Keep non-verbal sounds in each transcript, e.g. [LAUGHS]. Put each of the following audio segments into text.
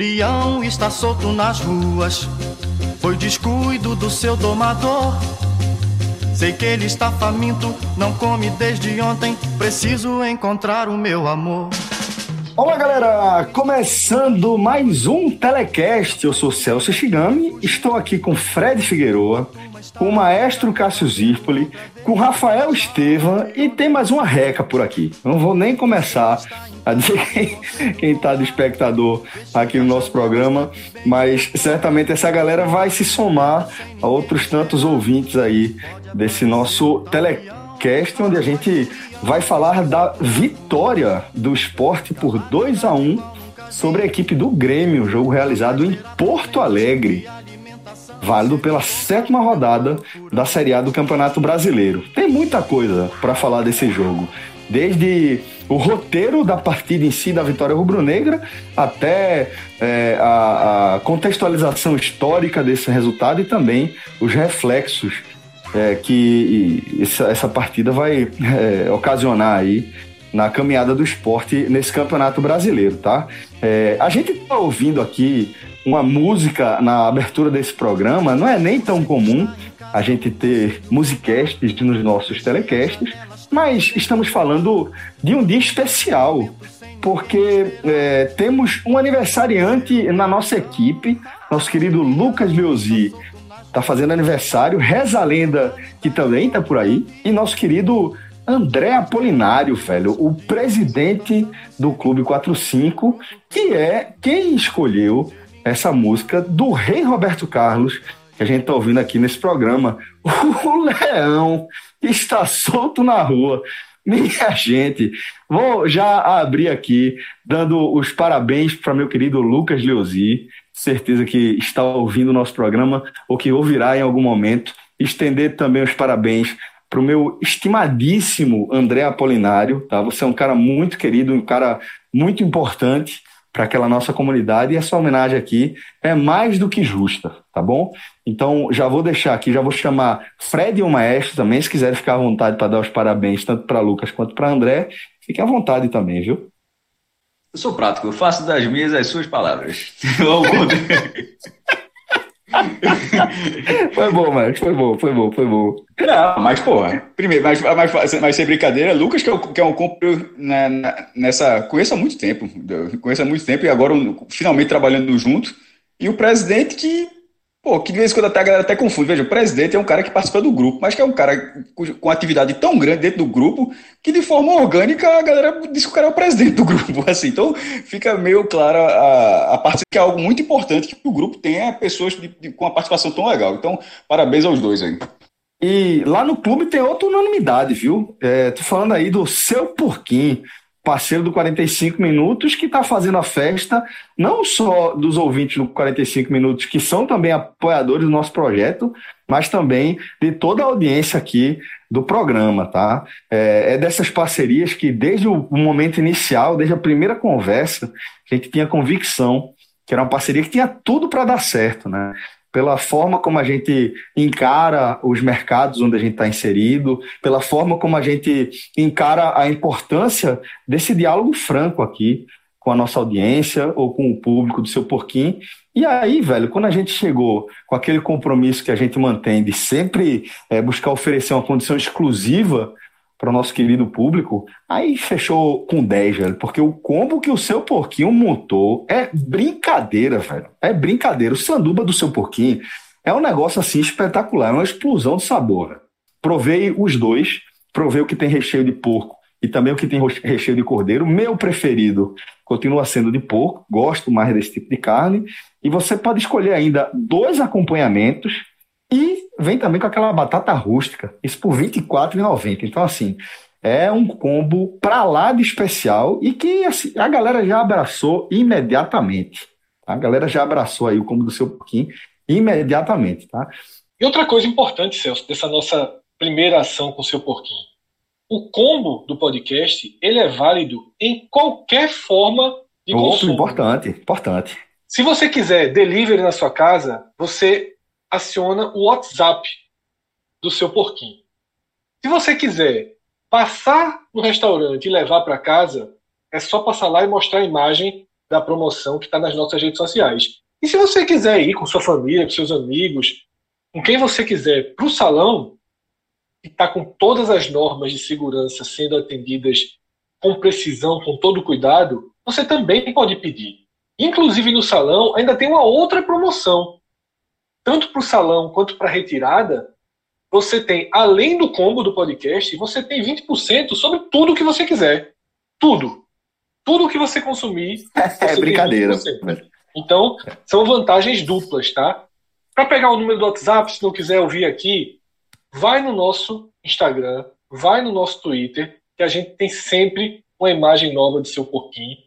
Leão está solto nas ruas, foi descuido do seu domador. Sei que ele está faminto, não come desde ontem. Preciso encontrar o meu amor. Olá, galera! Começando mais um Telecast. Eu sou Celso Shigami, estou aqui com Fred Figueroa, com o maestro Cássio Zirpoli, com Rafael Estevam e tem mais uma reca por aqui. Não vou nem começar a dizer [LAUGHS] quem está de espectador aqui no nosso programa, mas certamente essa galera vai se somar a outros tantos ouvintes aí desse nosso telecast, onde a gente vai falar da vitória do esporte por 2 a 1 sobre a equipe do Grêmio, jogo realizado em Porto Alegre válido pela sétima rodada da Série A do Campeonato Brasileiro. Tem muita coisa para falar desse jogo, desde o roteiro da partida em si da vitória rubro-negra até é, a, a, contextualização histórica desse resultado e também os reflexos é, que essa, essa, partida vai é, ocasionar aí na caminhada do esporte nesse campeonato brasileiro, tá? É, a gente está ouvindo aqui uma música na abertura desse programa, não é nem tão comum a gente ter musicasts nos nossos telecasts, mas estamos falando de um dia especial, porque é, temos um aniversariante na nossa equipe, nosso querido Lucas Leozzi está fazendo aniversário, reza a lenda que também está por aí, e nosso querido André Apolinário, velho, o presidente do Clube 45, que é quem escolheu essa música do Rei Roberto Carlos, que a gente está ouvindo aqui nesse programa. [LAUGHS] O leão está solto na rua. Minha gente, vou já abrir aqui, dando os parabéns para meu querido Lucas Leozzi, certeza que está ouvindo o nosso programa ou que ouvirá em algum momento. Estender também os parabéns para o meu estimadíssimo André Apolinário, tá? Você é um cara muito querido, um cara muito importante para aquela nossa comunidade e essa homenagem aqui é mais do que justa, tá bom? Então já vou deixar aqui, já vou chamar Fred e o Maestro também, se quiserem ficar à vontade para dar os parabéns tanto para Lucas quanto para André, fiquem à vontade também, viu? Eu sou prático, eu faço das minhas as suas palavras. [LAUGHS] [LAUGHS] foi bom, mas foi bom, foi bom, foi bom. Não, mas, porra, primeiro, mas, mas, mas sem brincadeira, Lucas, que é, que é um compro na, na, nessa. Conheço há muito tempo, conheço há muito tempo e agora finalmente trabalhando junto. E o presidente que Pô, que de vez em quando até a galera até confunde. Veja, o presidente é um cara que participa do grupo, mas que é um cara com atividade tão grande dentro do grupo que de forma orgânica a galera diz que o cara é o presidente do [LAUGHS] grupo. Assim, então fica meio clara a, a parte que é algo muito importante que o grupo tenha pessoas de, de, com uma participação tão legal. Então, parabéns aos dois aí. E lá no clube tem outra unanimidade, viu? É, tô falando aí do seu porquinho parceiro do 45 Minutos, que está fazendo a festa, não só dos ouvintes do 45 Minutos, que são também apoiadores do nosso projeto, mas também de toda a audiência aqui do programa, tá? É, é dessas parcerias que, desde o momento inicial, desde a primeira conversa, a gente tinha convicção que era uma parceria que tinha tudo para dar certo, né? Pela forma como a gente encara os mercados onde a gente está inserido, pela forma como a gente encara a importância desse diálogo franco aqui com a nossa audiência ou com o público do seu porquinho. E aí, velho, quando a gente chegou com aquele compromisso que a gente mantém de sempre é, buscar oferecer uma condição exclusiva para o nosso querido público, aí fechou com 10, velho, porque o combo que o seu porquinho montou é brincadeira, velho. É brincadeira. O sanduba do seu porquinho é um negócio assim espetacular, é uma explosão de sabor. Provei os dois, provei o que tem recheio de porco e também o que tem recheio de cordeiro. Meu preferido continua sendo de porco, gosto mais desse tipo de carne. E você pode escolher ainda dois acompanhamentos e vem também com aquela batata rústica, isso por R$ 24,90. Então, assim, é um combo pra lá de especial e que assim, a galera já abraçou imediatamente. A galera já abraçou aí o combo do seu porquinho imediatamente, tá? E outra coisa importante, Celso, dessa nossa primeira ação com o seu porquinho. O combo do podcast, ele é válido em qualquer forma de Outro consumo. importante, importante. Se você quiser delivery na sua casa, você aciona o WhatsApp do seu porquinho. Se você quiser passar no restaurante e levar para casa, é só passar lá e mostrar a imagem da promoção que está nas nossas redes sociais. E se você quiser ir com sua família, com seus amigos, com quem você quiser, para o salão, e está com todas as normas de segurança sendo atendidas com precisão, com todo cuidado, você também pode pedir. Inclusive no salão ainda tem uma outra promoção. Tanto para o salão quanto para a retirada, você tem, além do combo do podcast, você tem 20% sobre tudo que você quiser. Tudo. Tudo que você consumir. [LAUGHS] É você tem brincadeira. 20%. Então, são vantagens duplas, tá? Para pegar o número do WhatsApp, se não quiser ouvir aqui, vai no nosso Instagram, vai no nosso Twitter, que a gente tem sempre uma imagem nova de seu porquinho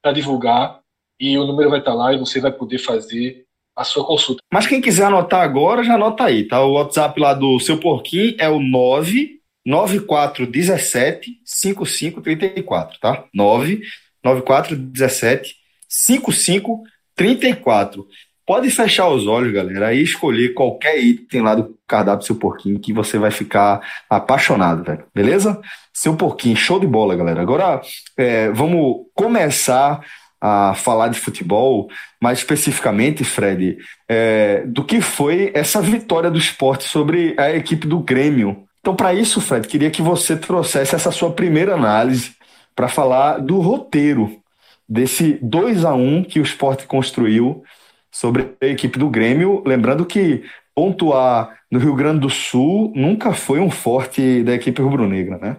para divulgar e o número vai estar lá e você vai poder fazer a sua consulta. Mas quem quiser anotar agora, já anota aí, tá? O WhatsApp lá do seu porquinho é o 99417 5534, tá? 99417 5534. Pode fechar os olhos, galera, e escolher qualquer item lá do cardápio seu porquinho que você vai ficar apaixonado, velho. Beleza? Seu porquinho, show de bola, galera. Agora é, vamos começar a falar de futebol, mais especificamente, Fred, é, do que foi essa vitória do esporte sobre a equipe do Grêmio. Então, para isso, Fred, queria que você trouxesse essa sua primeira análise para falar do roteiro desse 2 a 1 que o esporte construiu sobre a equipe do Grêmio. Lembrando que pontuar no Rio Grande do Sul nunca foi um forte da equipe rubro-negra, né?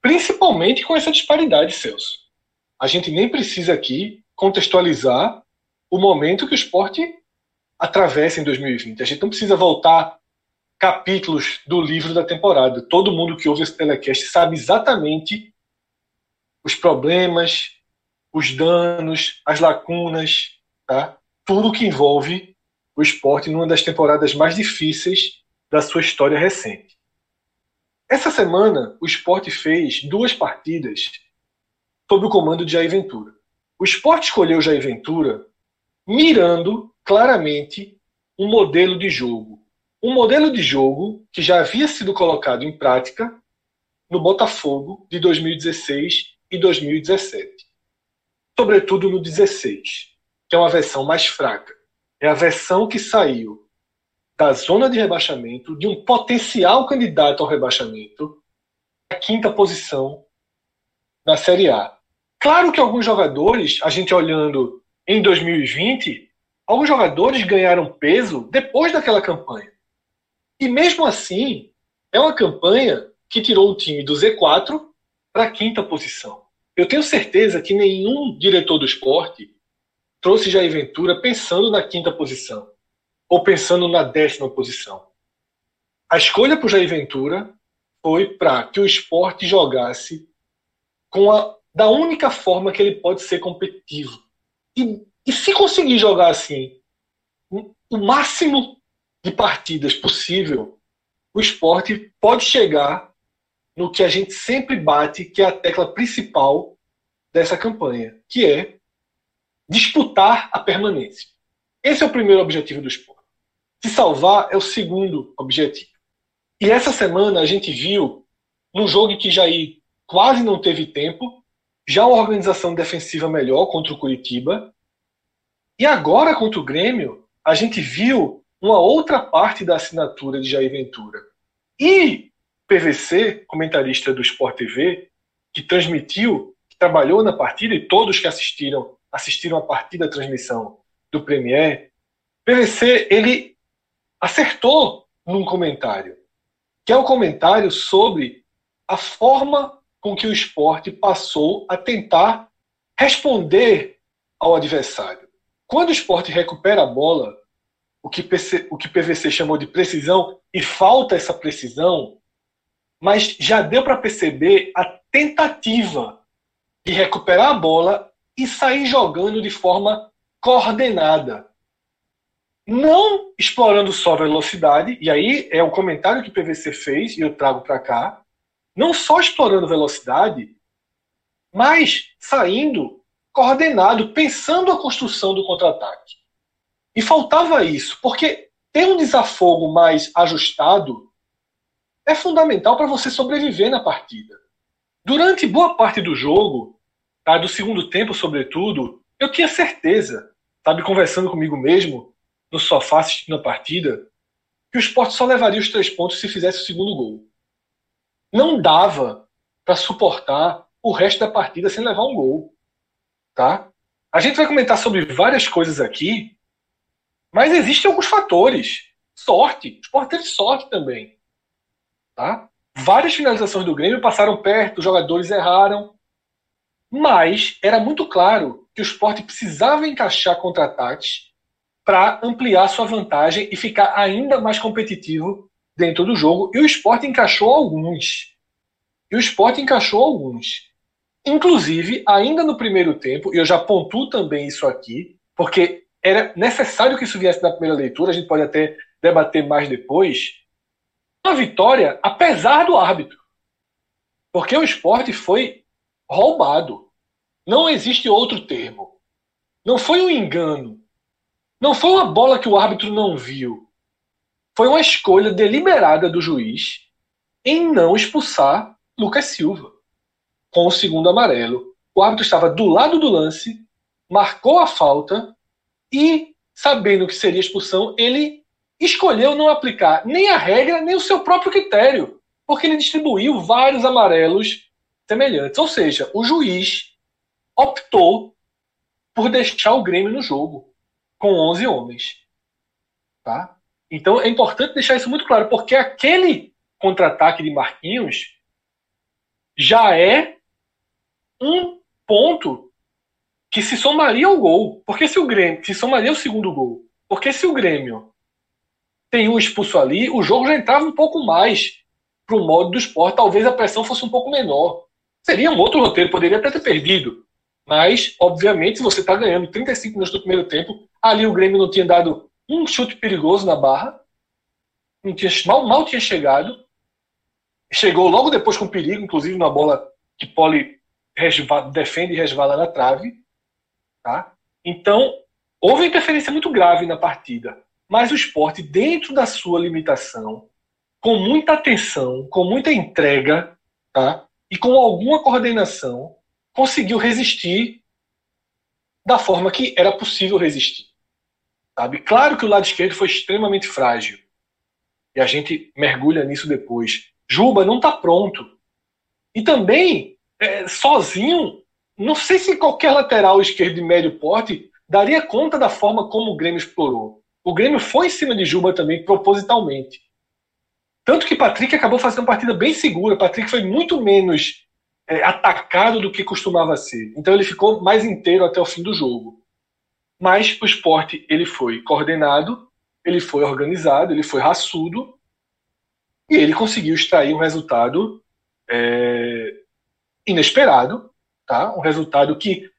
Principalmente com essa disparidade, Celso. A gente nem precisa aqui contextualizar o momento que o esporte atravessa em 2020. A gente não precisa voltar capítulos do livro da temporada. Todo mundo que ouve esse telecast sabe exatamente os problemas, os danos, as lacunas, tá? tudo que envolve o esporte numa das temporadas mais difíceis da sua história recente. Essa semana, o esporte fez duas partidas sob o comando de Jair Ventura. O esporte escolheu Jair Ventura mirando claramente um modelo de jogo. Um modelo de jogo que já havia sido colocado em prática no Botafogo de 2016 e 2017. Sobretudo no 16, que é uma versão mais fraca. É a versão que saiu da zona de rebaixamento, de um potencial candidato ao rebaixamento, a quinta posição na Série A. Claro que alguns jogadores, a gente olhando em 2020, alguns jogadores ganharam peso depois daquela campanha. E mesmo assim, é uma campanha que tirou o time do Z4 para a quinta posição. Eu tenho certeza que nenhum diretor do esporte trouxe Jair Ventura pensando na quinta posição ou pensando na décima posição. A escolha para o Jair Ventura foi para que o esporte jogasse com a, da única forma que ele pode ser competitivo. E, e se conseguir jogar assim, o máximo de partidas possível, o esporte pode chegar no que a gente sempre bate, que é a tecla principal dessa campanha, que é disputar a permanência. Esse é o primeiro objetivo do esporte. Se salvar é o segundo objetivo. E essa semana a gente viu, num jogo em que Jair quase não teve tempo, já uma organização defensiva melhor contra o Curitiba. E agora contra o Grêmio, a gente viu uma outra parte da assinatura de Jair Ventura. E PVC, comentarista do Sport TV, que transmitiu, que trabalhou na partida, e todos que assistiram, assistiram a partida, a transmissão do Premier, PVC, ele acertou num comentário, que é um comentário sobre a forma com que o esporte passou a tentar responder ao adversário. Quando o esporte recupera a bola, o que, PC, o que PVC chamou de precisão, e falta essa precisão, mas já deu para perceber a tentativa de recuperar a bola e sair jogando de forma coordenada. Não explorando só velocidade, e aí é o comentário que o PVC fez, e eu trago para cá. Não só explorando velocidade, mas saindo coordenado, pensando a construção do contra-ataque. E faltava isso, porque ter um desafogo mais ajustado é fundamental para você sobreviver na partida. Durante boa parte do jogo, tá, do segundo tempo, sobretudo, eu tinha certeza, sabe, conversando comigo mesmo, no sofá assistindo a partida, que o esporte só levaria os três pontos se fizesse o segundo gol. Não dava para suportar o resto da partida sem levar um gol. Tá? A gente vai comentar sobre várias coisas aqui, mas existem alguns fatores. Sorte. O esporte teve sorte também. Tá? Várias finalizações do Grêmio passaram perto, os jogadores erraram. Mas era muito claro que o esporte precisava encaixar contra-ataques para ampliar sua vantagem e ficar ainda mais competitivo dentro do jogo. E o esporte encaixou alguns. E o esporte encaixou alguns. Inclusive, ainda no primeiro tempo, e eu já pontuo também isso aqui, porque era necessário que isso viesse na primeira leitura, a gente pode até debater mais depois. Uma vitória, apesar do árbitro. Porque o esporte foi roubado. Não existe outro termo. Não foi um engano. Não foi uma bola que o árbitro não viu. Foi uma escolha deliberada do juiz em não expulsar Lucas Silva com o segundo amarelo. O árbitro estava do lado do lance, marcou a falta e, sabendo que seria expulsão, ele escolheu não aplicar nem a regra, nem o seu próprio critério, porque ele distribuiu vários amarelos semelhantes. Ou seja, o juiz optou por deixar o Grêmio no jogo com 11 homens. Tá? Então é importante deixar isso muito claro, porque aquele contra-ataque de Marquinhos já é um ponto que se somaria ao gol. Porque se o Grêmio, se somaria o segundo gol. Porque se o Grêmio tem um expulso ali, o jogo já entrava um pouco mais para o modo do esporte. Talvez a pressão fosse um pouco menor. Seria um outro roteiro, poderia até ter perdido. Mas, obviamente, se você está ganhando 35 minutos do primeiro tempo, ali o Grêmio não tinha dado um chute perigoso na barra, tinha, mal, mal tinha chegado, chegou logo depois com perigo, inclusive na bola que Poli defende e resvala na trave. Tá? Então, houve interferência muito grave na partida, mas o esporte, dentro da sua limitação, com muita atenção, com muita entrega tá? e com alguma coordenação, conseguiu resistir da forma que era possível resistir. Sabe? Claro que o lado esquerdo foi extremamente frágil. E a gente mergulha nisso depois. Juba não está pronto. E também, é, sozinho, não sei se qualquer lateral esquerdo de médio porte daria conta da forma como o Grêmio explorou. O Grêmio foi em cima de Juba também, propositalmente. Tanto que Patrick acabou fazendo uma partida bem segura. Patrick foi muito menos é, atacado do que costumava ser. Então ele ficou mais inteiro até o fim do jogo. Mas o esporte ele foi coordenado, ele foi organizado, ele foi raçudo e ele conseguiu extrair um resultado é, inesperado, tá? Um resultado que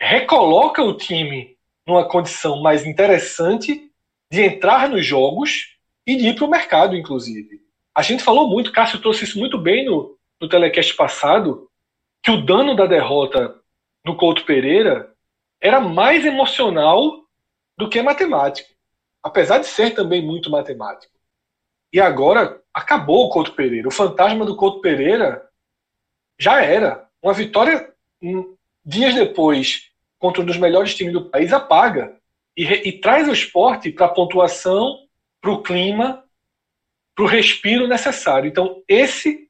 recoloca o time numa condição mais interessante de entrar nos jogos e de ir para o mercado, inclusive. A gente falou muito, Cássio trouxe isso muito bem no, no telecast passado que o dano da derrota no Couto Pereira era mais emocional do que matemático, apesar de ser também muito matemático. E agora acabou o Couto Pereira. O fantasma do Couto Pereira já era. Uma vitória hum, dias depois contra um dos melhores times do país apaga e, e traz o esporte para a pontuação, para o clima, para o respiro necessário. Então, esse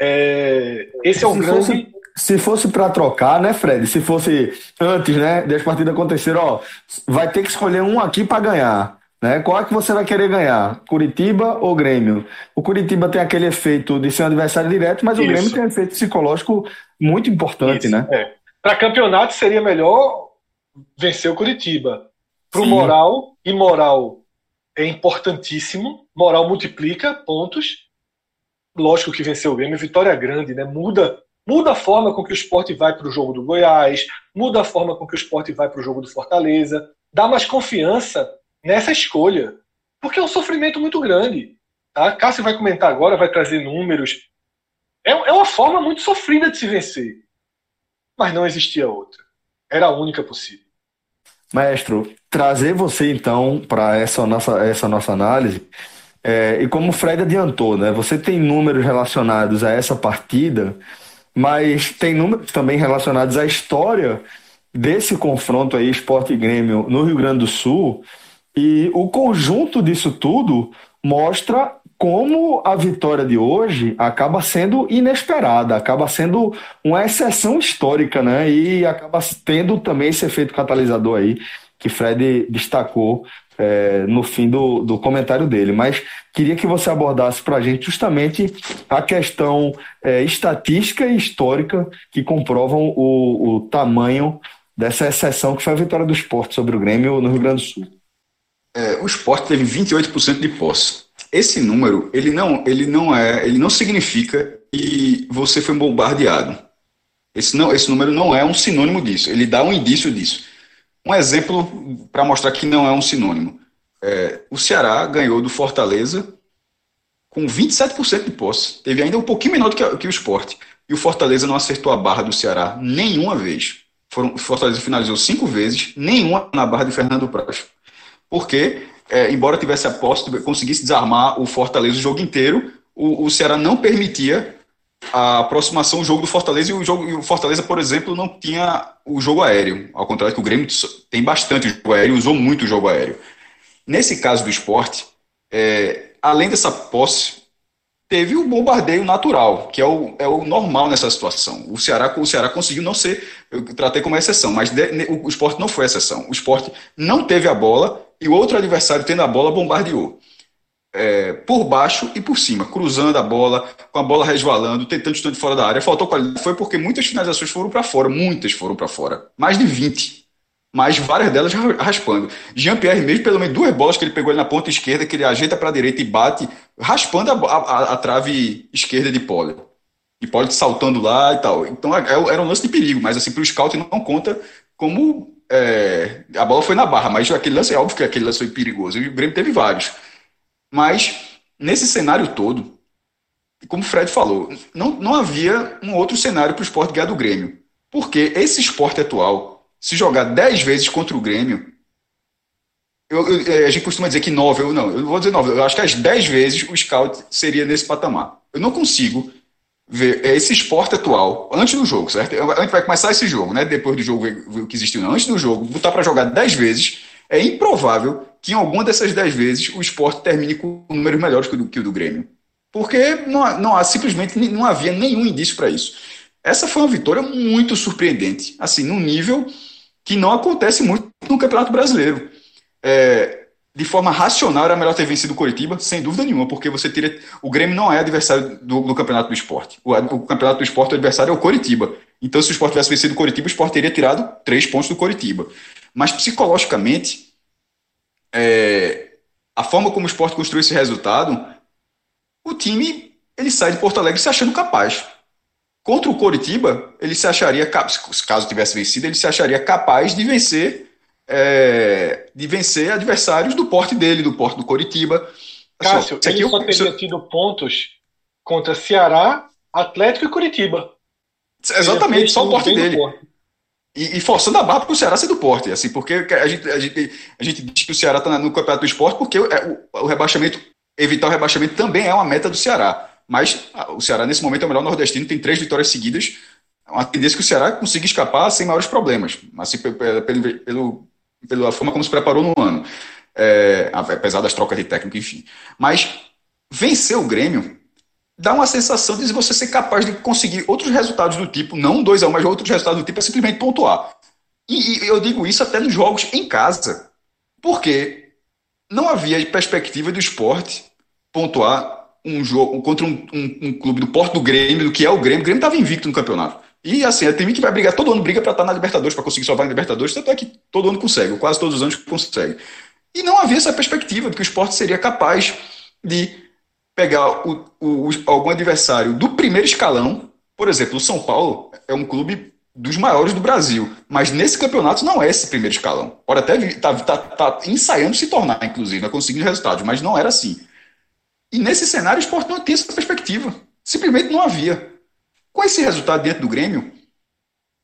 é, esse é o grande. Fosse, se fosse para trocar, né, Fred? Se fosse antes, né, das partidas acontecer, ó, vai ter que escolher um aqui para ganhar. Né? Qual é que você vai querer ganhar? Curitiba ou Grêmio? O Curitiba tem aquele efeito de ser um adversário direto, mas Isso. o Grêmio tem um efeito psicológico muito importante, Isso, né? É. Para campeonato seria melhor vencer o Curitiba. Para o moral, e moral é importantíssimo. Moral multiplica pontos. lógico que venceu o Grêmio, vitória grande, né? Muda, muda a forma com que o esporte vai para o jogo do Goiás, muda a forma com que o esporte vai para o jogo do Fortaleza, dá mais confiança nessa escolha, porque é um sofrimento muito grande. Tá? Cássio vai comentar agora, vai trazer números. É, é uma forma muito sofrida de se vencer, mas não existia outra. Era a única possível. Maestro, trazer você então para essa nossa, essa nossa análise é, e como o Fred adiantou, né? Você tem números relacionados a essa partida, mas tem números também relacionados à história desse confronto aí, Esporte e Grêmio, no Rio Grande do Sul. E o conjunto disso tudo mostra como a vitória de hoje acaba sendo inesperada, acaba sendo uma exceção histórica, né? E acaba tendo também esse efeito catalisador aí que Fred destacou é, no fim do, do comentário dele, mas queria que você abordasse para a gente justamente a questão é, estatística e histórica que comprovam o, o tamanho dessa exceção que foi a vitória do esporte sobre o Grêmio no Rio Grande do Sul. É, o esporte teve 28% de posse. Esse número, ele não, ele não é, ele não significa que você foi bombardeado. Esse, não, esse número não é um sinônimo disso, ele dá um indício disso. Um exemplo para mostrar que não é um sinônimo. É, o Ceará ganhou do Fortaleza com 27% de posse. Teve ainda um pouquinho menor do que, que o esporte. E o Fortaleza não acertou a barra do Ceará nenhuma vez. Foram, o Fortaleza finalizou cinco vezes, nenhuma na barra de Fernando Praz. Porque, é, embora tivesse a posse, conseguisse desarmar o Fortaleza o jogo inteiro, o, o Ceará não permitia a aproximação do jogo do Fortaleza e o jogo e o Fortaleza, por exemplo, não tinha o jogo aéreo, ao contrário que o Grêmio tem bastante jogo aéreo, usou muito o jogo aéreo. Nesse caso do esporte, é, além dessa posse, teve o bombardeio natural, que é o, é o normal nessa situação. O Ceará, o Ceará conseguiu não ser, eu tratei como exceção, mas de, o, o esporte não foi exceção. O esporte não teve a bola e o outro adversário tendo a bola bombardeou é, por baixo e por cima, cruzando a bola, com a bola resvalando, tentando chutar de fora da área. Faltou qualidade. Foi porque muitas finalizações foram para fora, muitas foram para fora. Mais de 20. Mas várias delas raspando. Jean-Pierre, mesmo pelo menos duas bolas que ele pegou ali na ponta esquerda, que ele ajeita para a direita e bate, raspando a, a, a trave esquerda de Pole. E Pole saltando lá e tal. Então é, era um lance de perigo, mas assim, para o scout não conta como é, a bola foi na barra, mas aquele lance é óbvio que aquele lance foi perigoso. E o Grêmio teve vários. Mas, nesse cenário todo, como o Fred falou, não, não havia um outro cenário para o esporte ganhar do Grêmio. Porque esse esporte atual, se jogar 10 vezes contra o Grêmio, eu, eu, é, a gente costuma dizer que 9, eu não, eu vou dizer 9, eu acho que as 10 vezes o scout seria nesse patamar. Eu não consigo ver esse esporte atual, antes do jogo, certo? A gente vai começar esse jogo, né? Depois do jogo ver o que existiu, não. Antes do jogo, botar para jogar 10 vezes, é improvável que em alguma dessas dez vezes o esporte termine com números melhores que o do, que o do Grêmio. Porque não, não há, simplesmente não havia nenhum indício para isso. Essa foi uma vitória muito surpreendente, assim, num nível que não acontece muito no Campeonato Brasileiro. É, de forma racional, era melhor ter vencido o Coritiba, sem dúvida nenhuma, porque você teria. O Grêmio não é adversário do, do Campeonato do Esporte. O, o, Campeonato do Esporte, o adversário é o Coritiba. Então, se o Esporte tivesse vencido o Coritiba, o Esporte teria tirado três pontos do Coritiba. Mas psicologicamente, é, a forma como o esporte construiu esse resultado, o time ele sai de Porto Alegre se achando capaz. Contra o Coritiba, ele se acharia, caso tivesse vencido, ele se acharia capaz de vencer é, de vencer adversários do porte dele, do porte do Coritiba. Assim, Cássio, ele só teria tido pontos contra Ceará, Atlético e Curitiba. Exatamente, só o porte dele. E, e, forçando a barra para o Ceará ser do porte, assim, porque a gente, a gente, a gente diz que o Ceará está no campeonato do esporte porque o, é, o, o, rebaixamento, evitar o rebaixamento também é uma meta do Ceará. Mas o Ceará, nesse momento, é o melhor nordestino, tem três vitórias seguidas. É uma tendência que o Ceará consiga escapar sem maiores problemas, assim, pelo, pelo, pela forma como se preparou no ano, é, apesar das trocas de técnico, enfim. Mas vencer o Grêmio dá uma sensação de você ser capaz de conseguir outros resultados do tipo, não dois a um, mas outros resultados do tipo é simplesmente pontuar. E, e eu digo isso até nos jogos em casa. Porque não havia perspectiva do esporte pontuar um jogo contra um, um, um clube do Porto do Grêmio, do que é o Grêmio. O Grêmio estava invicto no campeonato. E assim, tem que vai brigar, todo ano briga para estar na Libertadores, para conseguir salvar na Libertadores, tanto é que todo ano consegue, quase todos os anos consegue. E não havia essa perspectiva de que o esporte seria capaz de pegar o, o, algum adversário do primeiro escalão, por exemplo, o São Paulo é um clube dos maiores do Brasil, mas nesse campeonato não é esse primeiro escalão. Pode até tá, tá, tá ensaiando se tornar, inclusive, né, conseguindo resultados, mas não era assim. E nesse cenário, o esporte não tinha essa perspectiva. Simplesmente não havia. Com esse resultado dentro do Grêmio,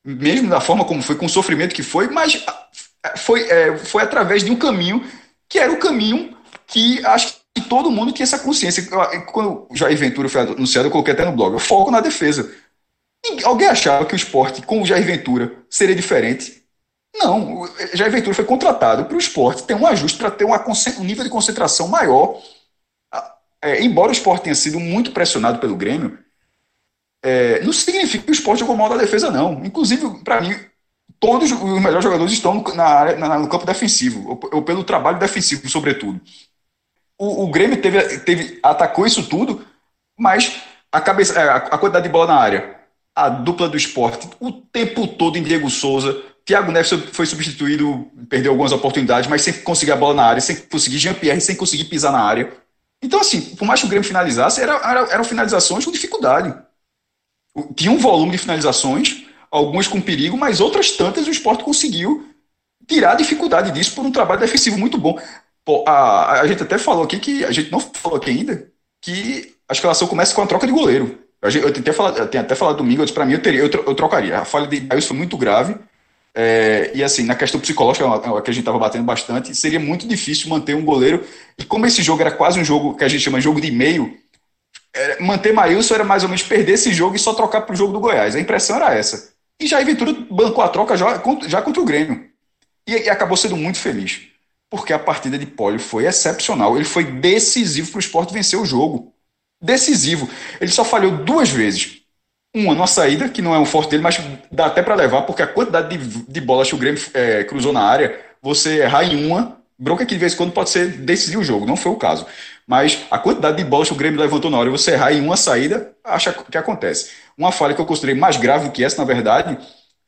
mesmo da forma como foi, com o sofrimento que foi, mas ah, foi, é, foi através de um caminho que era o caminho que acho que todo mundo tinha essa consciência. Quando o Jair Ventura foi anunciado, eu coloquei até no blog, foco na defesa. Alguém achava que o esporte com o Jair Ventura seria diferente? Não, o Jair Ventura foi contratado para o esporte ter um ajuste para ter uma, um nível de concentração maior. É, embora o esporte tenha sido muito pressionado pelo Grêmio, é, não significa que o esporte jogou mal da defesa, não. Inclusive, para mim, todos os melhores jogadores estão na na, no campo defensivo, ou, ou, pelo trabalho defensivo, sobretudo. O, o Grêmio teve, teve, atacou isso tudo, mas a, cabeça, a, a quantidade de bola na área, a dupla do esporte, o tempo todo em Diego Souza, Thiago Neves foi substituído, perdeu algumas oportunidades, mas sem conseguir a bola na área, sem conseguir Jean-Pierre, sem conseguir pisar na área. Então, assim, por mais que o Grêmio finalizasse, era, era, eram finalizações com dificuldade. Tinha um volume de finalizações, algumas com perigo, mas outras tantas o esporte conseguiu tirar a dificuldade disso por um trabalho defensivo muito bom. Pô, a, a gente até falou aqui que a gente não falou aqui ainda que a escalação começa com a troca de goleiro. Eu, eu tentei falar, eu tenho até falado domingo, para mim eu, teria, eu, eu, trocaria. A falha de Bails foi muito grave. É, e assim, na questão psicológica, é que a gente estava batendo bastante, seria muito difícil manter um goleiro. E como esse jogo era quase um jogo que a gente chama de jogo de meio, é, manter Maílson era mais ou menos perder esse jogo e só trocar para o jogo do Goiás. A impressão era essa. E Jair Ventura bancou a troca já, já contra o Grêmio. E, e, acabou sendo muito feliz. Porque a partida de Pólio foi excepcional. Ele foi decisivo para o esporte vencer o jogo. Decisivo. Ele só falhou duas vezes. Uma numa saída, que não é um forte dele, mas dá até para levar, porque a quantidade de, de bolas que o Grêmio é, cruzou na área, você errar em uma, bronca que de vez em quando pode ser decidir o jogo. Não foi o caso. Mas a quantidade de bolas que o Grêmio levantou na hora você errar em uma saída, acha que acontece. Uma falha que eu considerei mais grave do que essa, na verdade,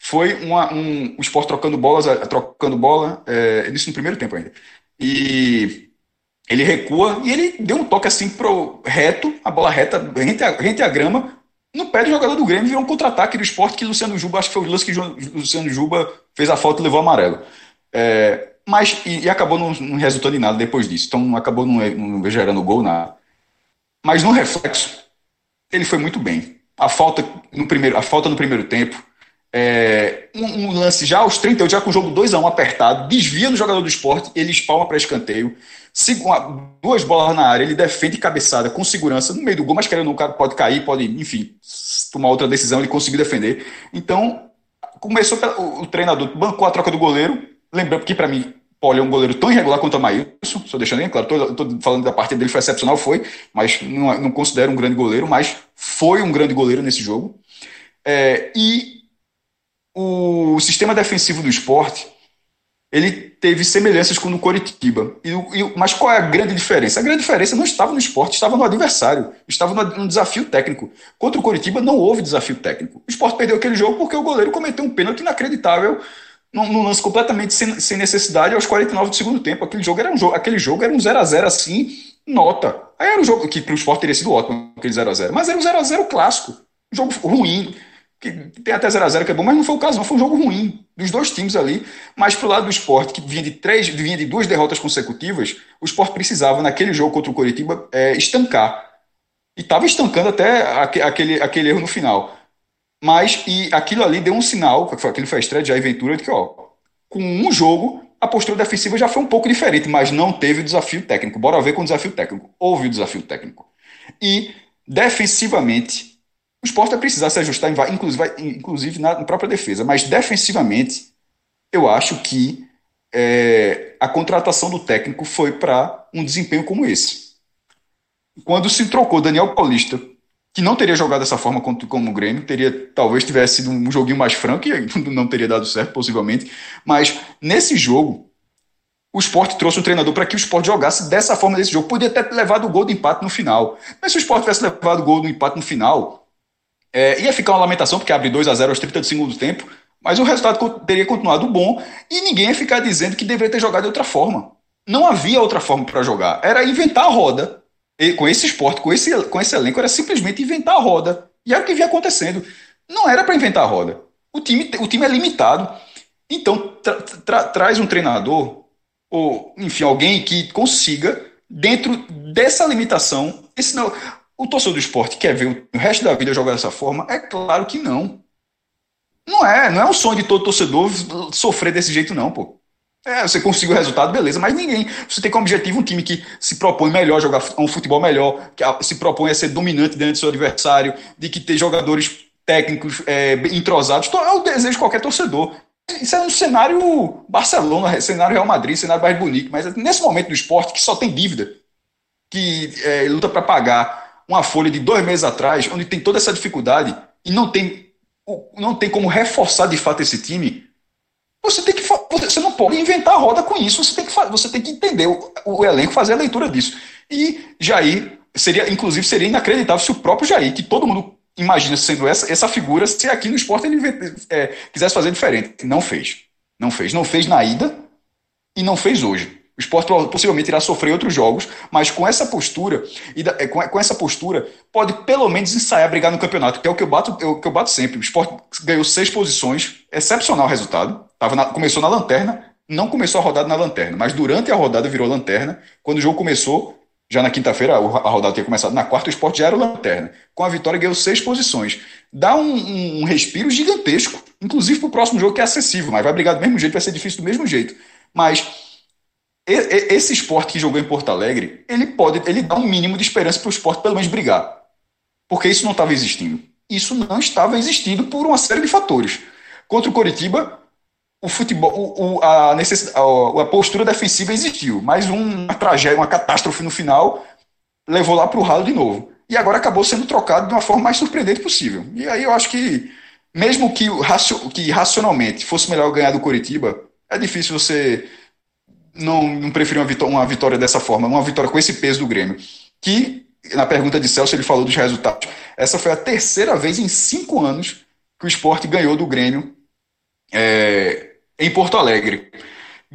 foi uma, um, esporte trocando bolas, eh, trocando bola, é, isso no primeiro tempo ainda. E ele recua e ele deu um toque assim pro reto, a bola reta, rente a, rente a grama, no pé do jogador do Grêmio, virou um contra-ataque do esporte que Luciano Juba, acho que foi o lance que Luciano Juba fez a falta e levou amarelo. É, mas e, e acabou não, não, resultando em nada depois disso. Então acabou não, não gerando gol, nada. Mas no reflexo, ele foi muito bem. A falta no primeiro, a falta no primeiro tempo, é, um, um, lance já aos 38, já com o jogo 2 a 1 apertado, desvia no jogador do esporte, ele espalma para escanteio, duas bolas na área, ele defende cabeçada com segurança no meio do gol, mas querendo não, pode cair, pode, enfim, tomar outra decisão, ele conseguiu defender. Então, começou o, o treinador, bancou a troca do goleiro, Lembrando que, para mim, Poli é um goleiro tão irregular quanto o Maílson, só deixando bem claro, estou falando da partida dele, foi excepcional, foi, mas não, não, considero um grande goleiro, mas foi um grande goleiro nesse jogo. É, e o sistema defensivo do esporte, ele teve semelhanças com o do Coritiba. E, e, mas qual é a grande diferença? A grande diferença não estava no esporte, estava no adversário, estava no, no desafio técnico. Contra o Coritiba não houve desafio técnico. O esporte perdeu aquele jogo porque o goleiro cometeu um pênalti inacreditável num, num lance completamente sem, sem, necessidade aos 49 do segundo tempo. Aquele jogo era um jogo, aquele jogo era um 0 a 0 assim, nota. Aí era um jogo que para o esporte teria sido ótimo, aquele 0 a 0 mas era um 0 a 0 clássico. Um jogo ruim, que tem até 0 a 0 que é bom, mas não foi o caso, não. Foi um jogo ruim dos dois times ali. Mas pro lado do esporte, que vinha de três, vinha de duas derrotas consecutivas, o esporte precisava, naquele jogo contra o Coritiba, é, estancar. E estava estancando até aquele, aquele erro no final. Mas e aquilo ali deu um sinal, aquilo foi a estreia de Jair Ventura, de que ó, com um jogo a postura defensiva já foi um pouco diferente, mas não teve o desafio técnico. Bora ver com o desafio técnico. Houve o desafio técnico. E defensivamente, o esporte vai precisar se ajustar, inclusive, inclusive na própria defesa, mas defensivamente, eu acho que é, a contratação do técnico foi para um desempenho como esse. Quando se trocou Daniel Paulista que não teria jogado dessa forma como, o Grêmio, teria talvez tivesse sido um joguinho mais franco e [LAUGHS] não teria dado certo, possivelmente. Mas nesse jogo, o esporte trouxe um treinador para que o esporte jogasse dessa forma nesse jogo. Podia ter levado o gol de empate no final. Mas se o esporte tivesse levado o gol do empate no final, é, ia ficar uma lamentação, porque abre 2 a 0 aos 30 do segundo tempo, mas o resultado teria continuado bom e ninguém ia ficar dizendo que deveria ter jogado de outra forma. Não havia outra forma para jogar. Era inventar a roda com esse esporte, com esse, com esse elenco, era simplesmente inventar a roda. E era o que vinha acontecendo. Não era para inventar a roda. O time, o time é limitado. Então, tra, tra, traz um treinador, ou, enfim, alguém que consiga, dentro dessa limitação, esse não, o torcedor do esporte quer ver o resto da vida jogar dessa forma? É claro que não. Não é, não é um sonho de todo torcedor sofrer desse jeito, não, pô. É, você conseguiu o resultado, beleza, mas ninguém. Você tem como objetivo um time que se propõe melhor, jogar um futebol melhor, que se propõe a ser dominante dentro do seu adversário, de que ter jogadores técnicos é, entrosados. É o desejo de qualquer torcedor. Isso é um cenário Barcelona, cenário Real Madrid, cenário Bayern Munique, mas nesse momento do esporte que só tem dívida, que é, luta para pagar uma folha de dois meses atrás, onde tem toda essa dificuldade e não tem, não tem como reforçar de fato esse time, você tem que você não pode inventar a roda com isso. Você tem que você tem que entender o, o elenco, fazer a leitura disso. E Jair seria, inclusive, seria inacreditável se o próprio Jair, que todo mundo imagina sendo essa, essa figura, se aqui no esporte ele é, quisesse fazer diferente. Não fez. Não fez. Não fez na ida e não fez hoje. O esporte possivelmente irá sofrer outros jogos, mas com essa postura, é, com essa postura, pode pelo menos ensaiar brigar no campeonato, que é o que eu bato, é o que eu bato sempre. O esporte ganhou seis posições, excepcional resultado. Tava na, começou na lanterna, não começou a rodada na lanterna, mas durante a rodada virou lanterna. Quando o jogo começou, já na quinta-feira, a rodada tinha começado na quarta, o esporte já era lanterna. Com a vitória, ganhou seis posições. Dá um, um respiro gigantesco, inclusive para o próximo jogo que é acessível, mas vai brigar do mesmo jeito, vai ser difícil do mesmo jeito. Mas esse esporte que jogou em Porto Alegre, ele pode, ele dá um mínimo de esperança para o esporte pelo menos brigar. Porque isso não estava existindo. Isso não estava existindo por uma série de fatores. Contra o Coritiba, o futebol, o, o, a, a, a, postura defensiva existiu, mas uma tragédia, uma catástrofe no final levou lá para o ralo de novo. E agora acabou sendo trocado de uma forma mais surpreendente possível. E aí eu acho que, mesmo que, que racionalmente fosse melhor ganhar do Coritiba, é difícil você não, não preferir uma vitória, uma vitória dessa forma, uma vitória com esse peso do Grêmio. Que, na pergunta de Celso, ele falou dos resultados. Essa foi a terceira vez em cinco anos que o esporte ganhou do Grêmio é, em Porto Alegre.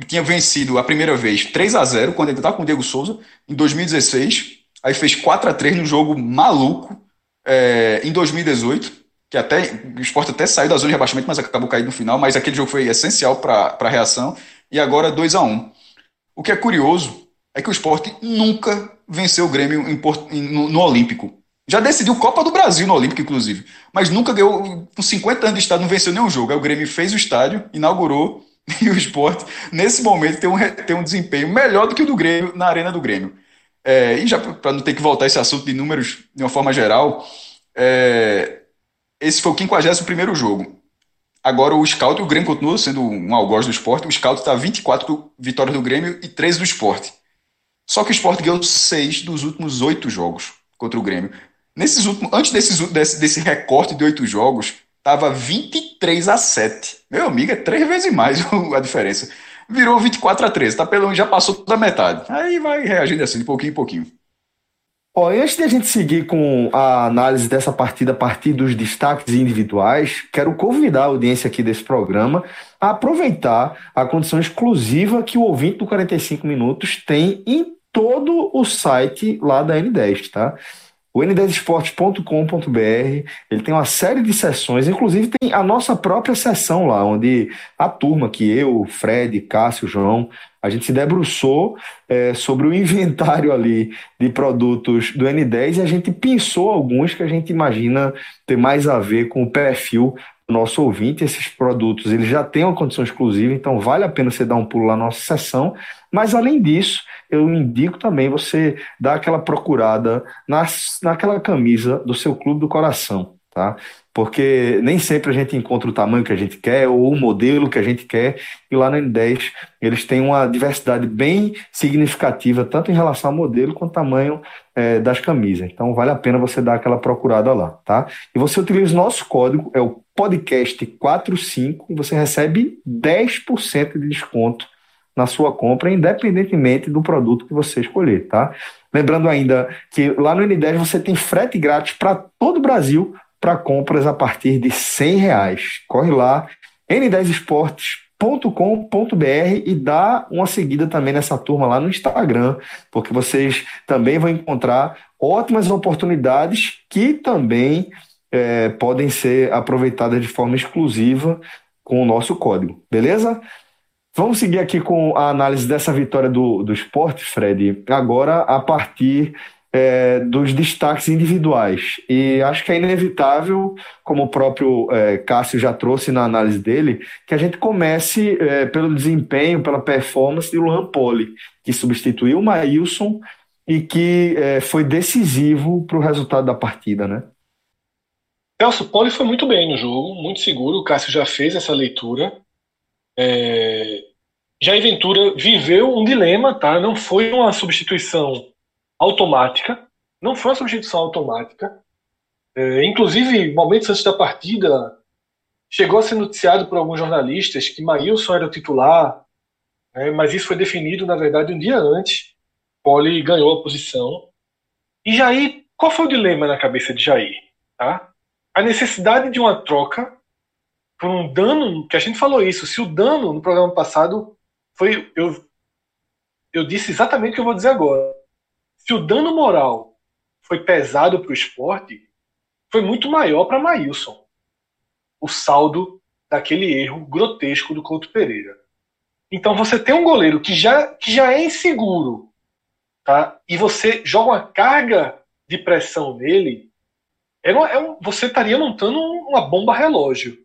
Tinha vencido a primeira vez 3 a 0 quando ele estava com o Diego Souza, em 2016. Aí fez 4 a 3 no jogo maluco é, em 2018 que até o esporte até saiu da zona de rebaixamento, mas acabou caindo no final, mas aquele jogo foi essencial para a reação, e agora 2 a 1 o que é curioso é que o esporte nunca venceu o Grêmio no, Olímpico. Já decidiu Copa do Brasil no Olímpico, inclusive. Mas nunca ganhou, com 50 anos de estádio, não venceu nenhum jogo. Aí o Grêmio fez o estádio, inaugurou, [LAUGHS] e o esporte, nesse momento, tem um, tem um desempenho melhor do que o do Grêmio na Arena do Grêmio. É, e já para não ter que voltar esse assunto de números de uma forma geral, é, esse foi o 51 jogo. Agora o Scout, o Grêmio continua sendo um algoz do esporte, o Scout está 24 vitórias do Grêmio e 13 do esporte. Só que o esporte ganhou 6 dos últimos 8 jogos contra o Grêmio. Nesses últimos, antes desses, desse, desse recorte de 8 jogos, estava 23 a 7. Meu amigo, é três vezes mais [LAUGHS] a diferença. Virou 24 a 13, tá pelo já passou toda a metade. Aí vai reagindo assim, de pouquinho em pouquinho. Ó, antes de a gente seguir com a análise dessa partida a partir dos destaques individuais, quero convidar a audiência aqui desse programa a aproveitar a condição exclusiva que o ouvinte do 45 Minutos tem em todo o site lá da N10, tá? O n10esportes.com.br, ele tem uma série de sessões, inclusive tem a nossa própria sessão lá, onde a turma, que eu, Fred, Cássio, João, a gente se debruçou é, sobre o [LAUGHS] inventário ali de produtos do N10 e a gente pensou alguns que a gente imagina ter mais a ver com o perfil nosso ouvinte. Esses produtos eles já têm uma condição exclusiva, então vale a pena você dar um pulo lá na nossa sessão. Mas além disso, eu indico também você dar aquela procurada nas, naquela camisa do seu clube do coração, tá? Porque nem sempre a gente encontra o tamanho que a gente quer ou o modelo que a gente quer, e lá na N10 eles têm uma diversidade bem significativa, tanto em relação ao modelo quanto ao tamanho é, das camisas. Então vale a pena você dar aquela procurada lá, tá? E você utiliza o nosso código, é o podcast45, e você recebe 10% de desconto na sua compra, independentemente do produto que você escolher, tá? Lembrando ainda que lá no N10 você tem frete grátis para todo o Brasil para compras a partir de 100 reais. Corre lá, n10esportes.com.br com.br e dá uma seguida também nessa turma lá no Instagram, porque vocês também vão encontrar ótimas oportunidades que também é, podem ser aproveitadas de forma exclusiva com o nosso código, beleza? Vamos seguir aqui com a análise dessa vitória do, do esporte, Fred, agora a partir é, dos destaques individuais. E acho que é inevitável, como o próprio é, Cássio já trouxe na análise dele, que a gente comece é, pelo desempenho, pela performance de Luan Poli, que substituiu o Maílson e que é, foi decisivo para o resultado da partida, né? Celso Poli foi muito bem no jogo, muito seguro. O Cássio já fez essa leitura. É... Jair Ventura viveu um dilema, tá? Não foi uma substituição automática, não foi uma substituição automática. É, inclusive, momentos antes da partida, chegou a ser noticiado por alguns jornalistas que Maílson era o titular, né, mas isso foi definido, na verdade, um dia antes. Poli ganhou a posição. E Jair, qual foi o dilema na cabeça de Jair? Tá? A necessidade de uma troca por um dano, que a gente falou isso, se o dano no programa passado foi. Eu, eu disse exatamente o que eu vou dizer agora. Se o dano moral foi pesado para o esporte, foi muito maior para Maílson. O saldo daquele erro grotesco do Couto Pereira. Então você tem um goleiro que já, que já é inseguro, tá? e você joga uma carga de pressão nele, é uma, é um, você estaria montando uma bomba relógio.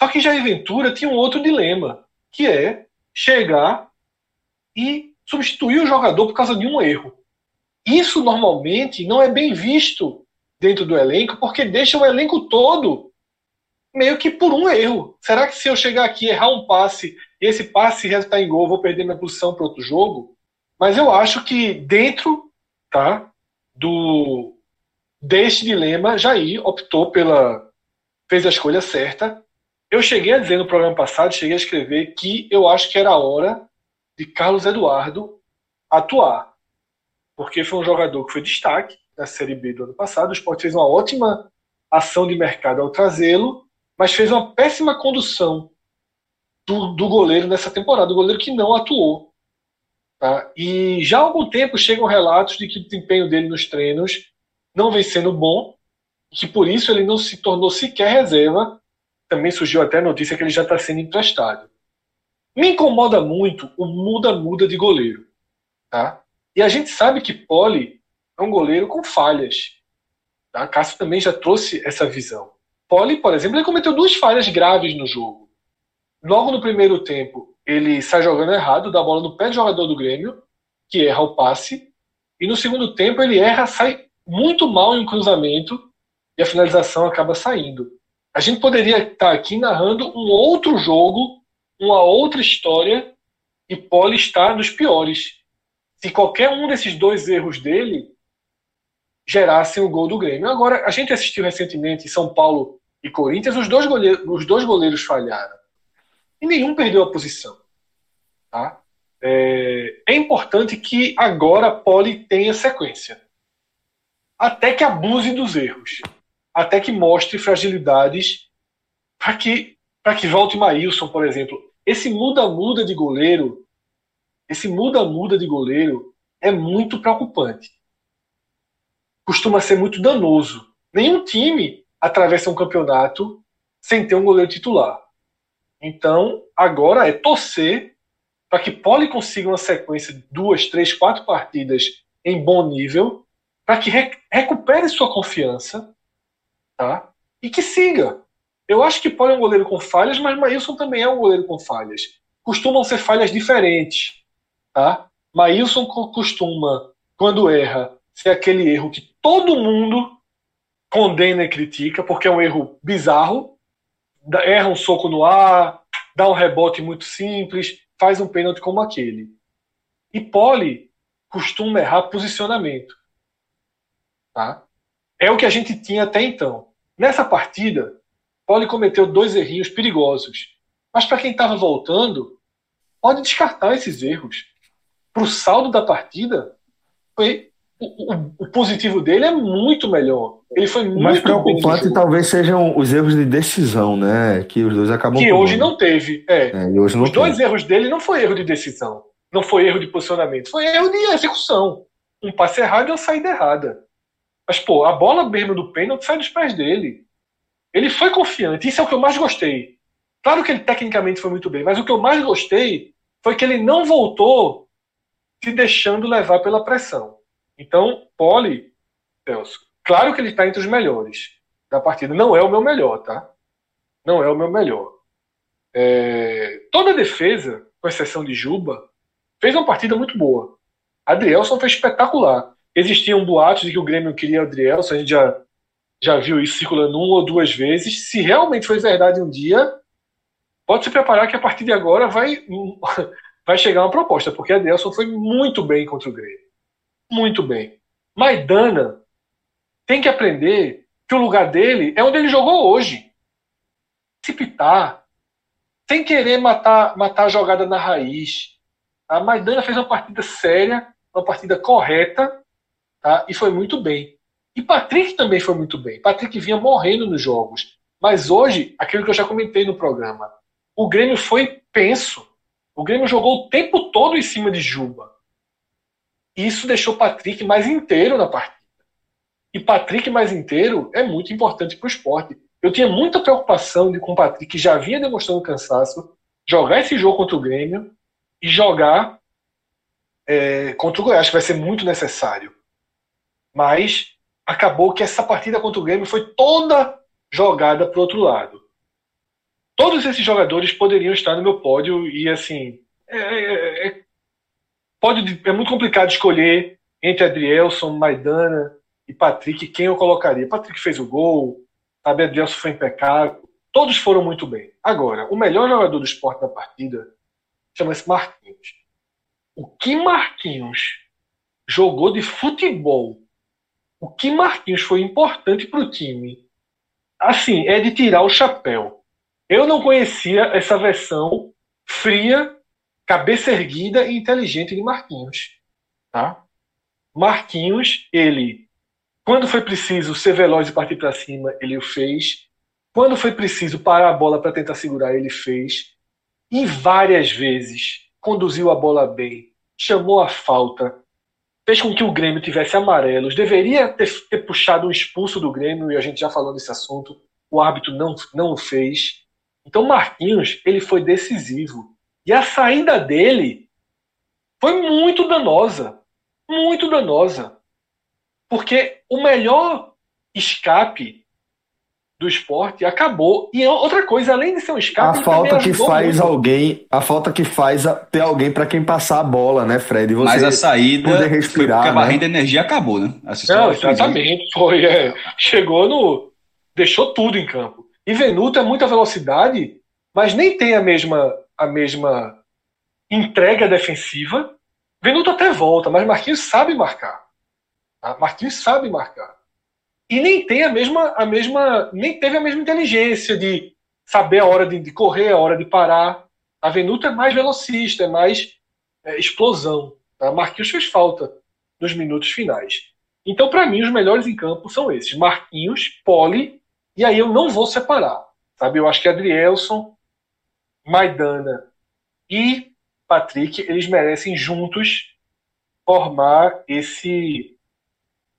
Só que Jair Ventura tinha um outro dilema, que é chegar e substituir o jogador por causa de um erro. Isso normalmente não é bem visto dentro do elenco, porque deixa o elenco todo meio que por um erro. Será que se eu chegar aqui errar um passe esse passe resultar em gol, vou perder minha posição para outro jogo? Mas eu acho que dentro tá, do deste dilema, Jair optou pela fez a escolha certa. Eu cheguei a dizer no programa passado, cheguei a escrever que eu acho que era a hora de Carlos Eduardo atuar porque foi um jogador que foi destaque na Série B do ano passado. O Sport fez uma ótima ação de mercado ao trazê-lo, mas fez uma péssima condução do, do goleiro nessa temporada, o goleiro que não atuou. Tá? E já há algum tempo chegam relatos de que o desempenho dele nos treinos não vem sendo bom, que por isso ele não se tornou sequer reserva. Também surgiu até a notícia que ele já está sendo emprestado. Me incomoda muito o muda-muda de goleiro. Tá? E a gente sabe que Poli é um goleiro com falhas. Tá? Cássio também já trouxe essa visão. Poli, por exemplo, ele cometeu duas falhas graves no jogo. Logo no primeiro tempo, ele sai jogando errado, dá a bola no pé do jogador do Grêmio, que erra o passe. E no segundo tempo, ele erra, sai muito mal em um cruzamento e a finalização acaba saindo. A gente poderia estar aqui narrando um outro jogo, uma outra história, e Poli está nos piores se qualquer um desses dois erros dele gerasse o gol do Grêmio. Agora, a gente assistiu recentemente São Paulo e Corinthians, os dois goleiros, os dois goleiros falharam. E nenhum perdeu a posição. Tá? É, é importante que agora Poli tenha sequência. Até que abuse dos erros. Até que mostre fragilidades para que, que volte Maílson, por exemplo. Esse muda-muda de goleiro esse muda-muda de goleiro é muito preocupante. Costuma ser muito danoso. Nenhum time atravessa um campeonato sem ter um goleiro titular. Então, agora é torcer para que Poli consiga uma sequência de duas, três, quatro partidas em bom nível, para que recupere sua confiança tá? e que siga. Eu acho que Poli é um goleiro com falhas, mas Maílson também é um goleiro com falhas. Costumam ser falhas diferentes. Tá? Maílson costuma, quando erra, ser aquele erro que todo mundo condena e critica, porque é um erro bizarro. Erra um soco no ar, dá um rebote muito simples, faz um pênalti como aquele. E Poli costuma errar posicionamento. Tá? É o que a gente tinha até então. Nessa partida, Poli cometeu dois errinhos perigosos. Mas para quem estava voltando, pode descartar esses erros para o saldo da partida, foi o, o, o, positivo dele é muito melhor. Ele foi muito mais preocupante talvez sejam os erros de decisão, né? Que os dois acabam Que hoje não teve. É. é hoje não os teve. dois erros dele não foi erro de decisão, não foi erro de posicionamento, foi erro de execução. Um passe errado e uma saída errada. Mas, pô, a bola mesmo do pênalti sai dos pés dele. Ele foi confiante. Isso é o que eu mais gostei. Claro que ele tecnicamente foi muito bem, mas o que eu mais gostei foi que ele não voltou se deixando levar pela pressão. Então, Poli, Celso, claro que ele está entre os melhores da partida. Não é o meu melhor, tá? Não é o meu melhor. É... Toda a defesa, com exceção de Juba, fez uma partida muito boa. Adrielson foi espetacular. Existiam boatos de que o Grêmio queria Adrielson, a gente já, já viu isso circulando uma ou duas vezes. Se realmente foi verdade um dia, pode se preparar que a partir de agora vai, [LAUGHS] vai chegar uma proposta, porque Adrielson foi muito bem contra o Grêmio. Muito bem. Maidana tem que aprender que o lugar dele é onde ele jogou hoje. Se pitar, sem querer matar, matar a jogada na raiz. A Maidana fez uma partida séria, uma partida correta, tá? e foi muito bem. E Patrick também foi muito bem. Patrick vinha morrendo nos jogos. Mas hoje, aquilo que eu já comentei no programa, o Grêmio foi penso. O Grêmio jogou o tempo todo em cima de Juba. Isso deixou Patrick mais inteiro na partida. E Patrick mais inteiro é muito importante para o esporte. Eu tinha muita preocupação de com o Patrick, que já vinha demonstrando cansaço, jogar esse jogo contra o Grêmio e jogar é, contra o Goiás, que vai ser muito necessário. Mas acabou que essa partida contra o Grêmio foi toda jogada para o outro lado. Todos esses jogadores poderiam estar no meu pódio e assim é, é, é pode, é muito complicado escolher entre Adrielson, Maidana e Patrick quem eu colocaria. Patrick fez o gol, sabe, Adrielson foi impecável, todos foram muito bem. Agora, o melhor jogador do esporte da partida chama-se Marquinhos. O que Marquinhos jogou de futebol, o que Marquinhos foi importante para o time, assim, é de tirar o chapéu. Eu não conhecia essa versão fria cabeça erguida e inteligente de Marquinhos. Tá? Marquinhos, ele, quando foi preciso ser veloz e partir para cima, ele o fez. Quando foi preciso parar a bola para tentar segurar, ele fez. E várias vezes conduziu a bola bem, chamou a falta, fez com que o Grêmio tivesse amarelos. Deveria ter, ter puxado um expulso do Grêmio, e a gente já falou desse assunto. O árbitro não, não o fez. Então, Marquinhos, ele foi decisivo. E a saída dele foi muito danosa. Muito danosa. Porque o melhor escape do esporte acabou. E outra coisa, além de ser um escape. A falta que faz muito. alguém. A falta que faz ter alguém para quem passar a bola, né, Fred? Você Mas a saída. Poder respirar. Porque a barrinha né? de energia acabou, né? Não, exatamente. Foi. É, chegou no. Deixou tudo em campo. E Venuto é muita velocidade, mas nem tem a mesma a mesma entrega defensiva. Venuto até volta, mas Marquinhos sabe marcar. Tá? Marquinhos sabe marcar. E nem tem a mesma, a mesma, nem teve a mesma inteligência de saber a hora de, de correr, a hora de parar. A Venuto é mais velocista, é mais é, explosão. Tá? Marquinhos fez falta nos minutos finais. Então, para mim, os melhores em campo são esses: Marquinhos, Poli, e aí eu não vou separar. Sabe? Eu acho que Adrielson, Maidana e Patrick, eles merecem juntos formar esse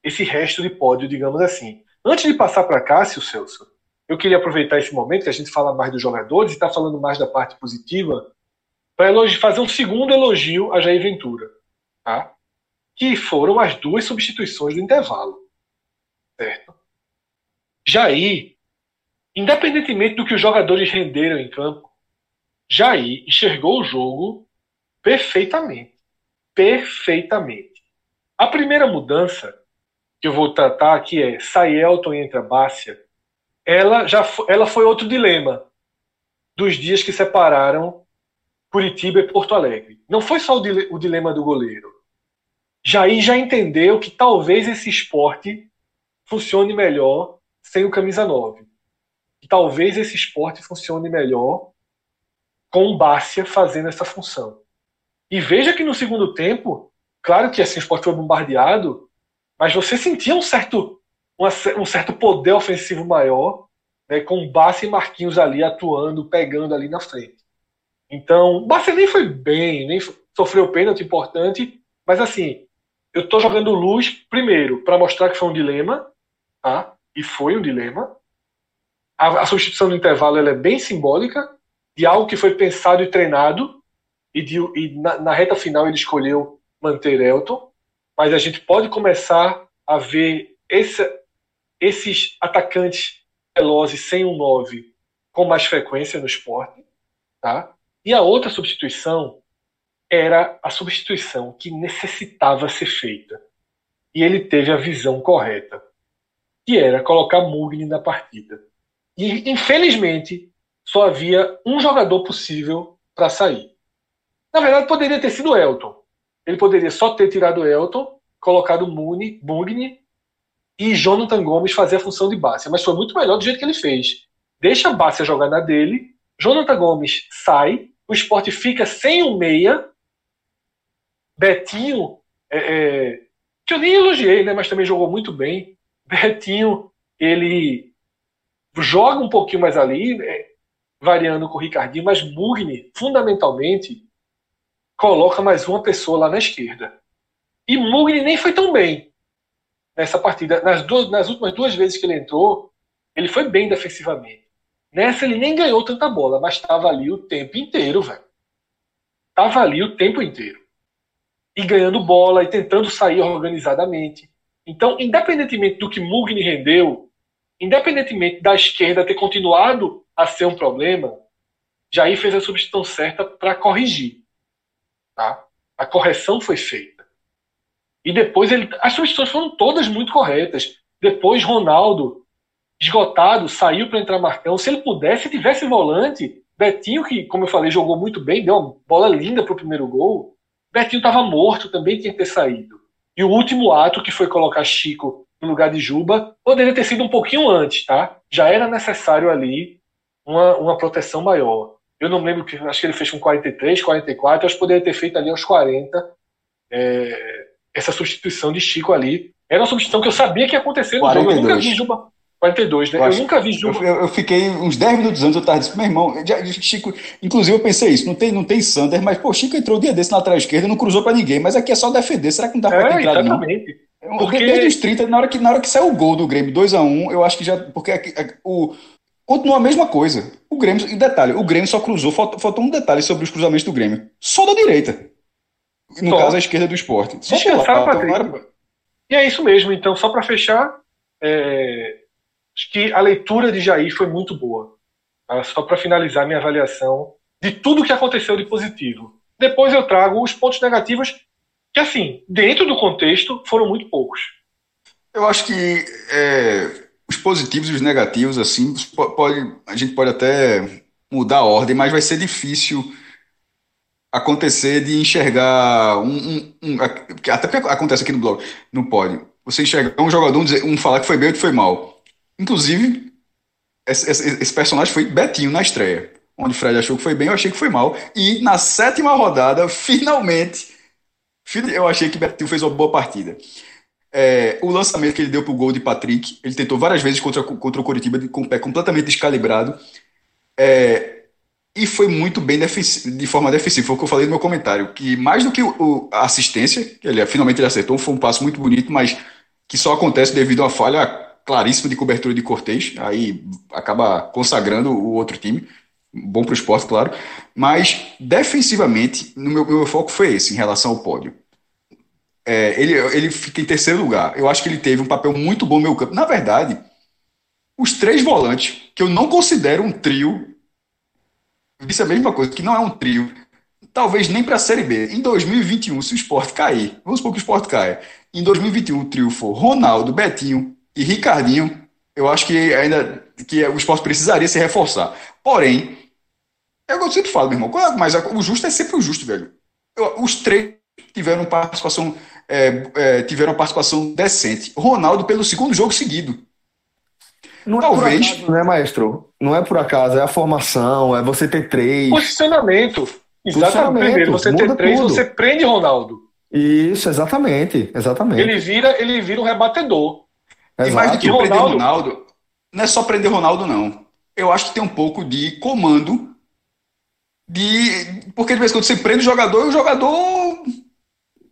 esse resto de pódio, digamos assim. Antes de passar para Cássio, Celso, eu queria aproveitar esse momento que a gente fala mais dos jogadores e está falando mais da parte positiva para fazer um segundo elogio a Jair Ventura, tá? que foram as duas substituições do intervalo. Certo? Jair, independentemente do que os jogadores renderam em campo, Jair enxergou o jogo perfeitamente. Perfeitamente. A primeira mudança que eu vou tratar aqui é Elton e entra Bárcia. Ela já foi, ela foi outro dilema dos dias que separaram Curitiba e Porto Alegre. Não foi só o, o dilema do goleiro. Jair já entendeu que talvez esse esporte funcione melhor sem o camisa 9. Que talvez esse esporte funcione melhor com o Bárcia fazendo essa função. E veja que no segundo tempo, claro que assim, o esporte foi bombardeado, mas você sentia um certo, um certo poder ofensivo maior, né, com Bassi e Marquinhos ali atuando, pegando ali na frente. Então, o Bassi nem foi bem, nem sofreu pênalti importante, mas assim, eu estou jogando luz, primeiro, para mostrar que foi um dilema, tá? e foi um dilema. A, a substituição no intervalo é bem simbólica, de algo que foi pensado e treinado, e, de, e na, na reta final ele escolheu manter Elton, mas a gente pode começar a ver esse, esses atacantes velozes sem um 9 com mais frequência no esporte. Tá? E a outra substituição era a substituição que necessitava ser feita. E ele teve a visão correta, que era colocar Mugni na partida. E, infelizmente, só havia um jogador possível para sair. Na verdade, poderia ter sido Elton. Ele poderia só ter tirado Elton, colocado Muni, Mugni e Jonathan Gomes fazer a função de Bárcia. Mas foi muito melhor do jeito que ele fez. Deixa a Bárcia jogar na dele, Jonathan Gomes sai, o esporte fica sem um meia Betinho, é, é, que eu nem elogiei, né, mas também jogou muito bem. Betinho, ele joga um pouquinho mais ali, é, variando com o Ricardinho, mas Mugni, fundamentalmente, coloca mais uma pessoa lá na esquerda. E Mugni nem foi tão bem nessa partida. Nas, duas, nas últimas duas vezes que ele entrou, ele foi bem defensivamente. Nessa ele nem ganhou tanta bola, mas estava ali o tempo inteiro, velho. Estava ali o tempo inteiro e ganhando bola e tentando sair organizadamente. Então, independentemente do que Mugni rendeu, independentemente da esquerda ter continuado a ser um problema, Jair fez a substituição certa para corrigir. Tá? A correção foi feita. E depois ele, as substituições foram todas muito corretas. Depois Ronaldo, esgotado, saiu para entrar Marcão. Se ele pudesse, tivesse volante, Betinho, que, como eu falei, jogou muito bem, deu uma bola linda para o primeiro gol. Betinho estava morto, também tinha que ter saído. E o último ato, que foi colocar Chico no lugar de Juba, poderia ter sido um pouquinho antes, tá? Já era necessário ali uma, uma proteção maior. Eu não lembro, que acho que ele fez com 43, 44, acho que poderia ter feito ali aos 40 é, essa substituição de Chico ali. Era uma substituição que eu sabia que ia acontecer no 42. jogo. Eu nunca vi Juba. 42, né? Eu, eu nunca vi jogo. Eu, eu, fiquei uns 10 minutos antes, eu tava dizendo, meu irmão, já, Chico, inclusive eu pensei isso, não tem, não tem Sander, mas, pô, Chico entrou um dia desse na lateral esquerda, não cruzou pra ninguém, mas aqui é só defender, será que não dá pra é, entrar exatamente. Não? Porque desde os 30, na hora que, na hora que saiu o gol do Grêmio 2x1, eu acho que já, porque aqui, o, continua a mesma coisa. O Grêmio, e detalhe, o Grêmio só cruzou, faltou, faltou um detalhe sobre os cruzamentos do Grêmio, só da direita. No só. caso, a esquerda do esporte. Só Descansar, lá, era... E é isso mesmo, então, só para fechar, é, Acho que a leitura de Jair foi muito boa. Tá? Só para finalizar minha avaliação de tudo que aconteceu de positivo. Depois eu trago os pontos negativos, que, assim, dentro do contexto, foram muito poucos. Eu acho que é, os positivos e os negativos, assim, pode, a gente pode até mudar a ordem, mas vai ser difícil acontecer de enxergar um, um, um, até porque acontece aqui no blog, não pode. Você enxergar um jogador, um, dizer, um falar que foi bem ou que foi mal. Inclusive, esse, esse, esse, personagem foi Betinho na estreia. Onde o Fred achou que foi bem, eu achei que foi mal. E na sétima rodada, finalmente, eu achei que Betinho fez uma boa partida. É, o lançamento que ele deu para o gol de Patrick, ele tentou várias vezes contra, contra o Curitiba com o pé completamente descalibrado. É, e foi muito bem de forma defensiva. Foi o que eu falei no meu comentário. Que mais do que o, a assistência, que ele finalmente ele acertou, foi um passo muito bonito, mas que só acontece devido a falha claríssimo de cobertura de Cortez, aí acaba consagrando o outro time. Bom para o esporte, claro. Mas, defensivamente, no meu, meu foco foi esse, em relação ao pódio. É, ele, ele fica em terceiro lugar. Eu acho que ele teve um papel muito bom no meu campo. Na verdade, os três volantes, que eu não considero um trio, disse a mesma coisa, que não é um trio, talvez nem para a Série B. Em 2021, se o esporte cair, vamos supor que o esporte caia, em 2021 o trio for Ronaldo, Betinho e Ricardinho, eu acho que ainda que o esporte precisaria se reforçar. Porém, é o que eu sempre falo, meu irmão, mas o justo é sempre o justo, velho. Os três tiveram participação, é, é, tiveram participação decente. Ronaldo pelo segundo jogo seguido. Não Talvez. É por acaso, né, maestro? Não é por acaso, é a formação, é você ter três. Posicionamento. Exatamente. Primeiro, você ter três, tudo. você prende Ronaldo. Isso, exatamente, exatamente. Ele vira, ele vira um rebatedor. Exato. E mais do que Ronaldo, prender Ronaldo, não é só prender Ronaldo, não. Eu acho que tem um pouco de comando de. Porque de vez em quando você prende o jogador e o jogador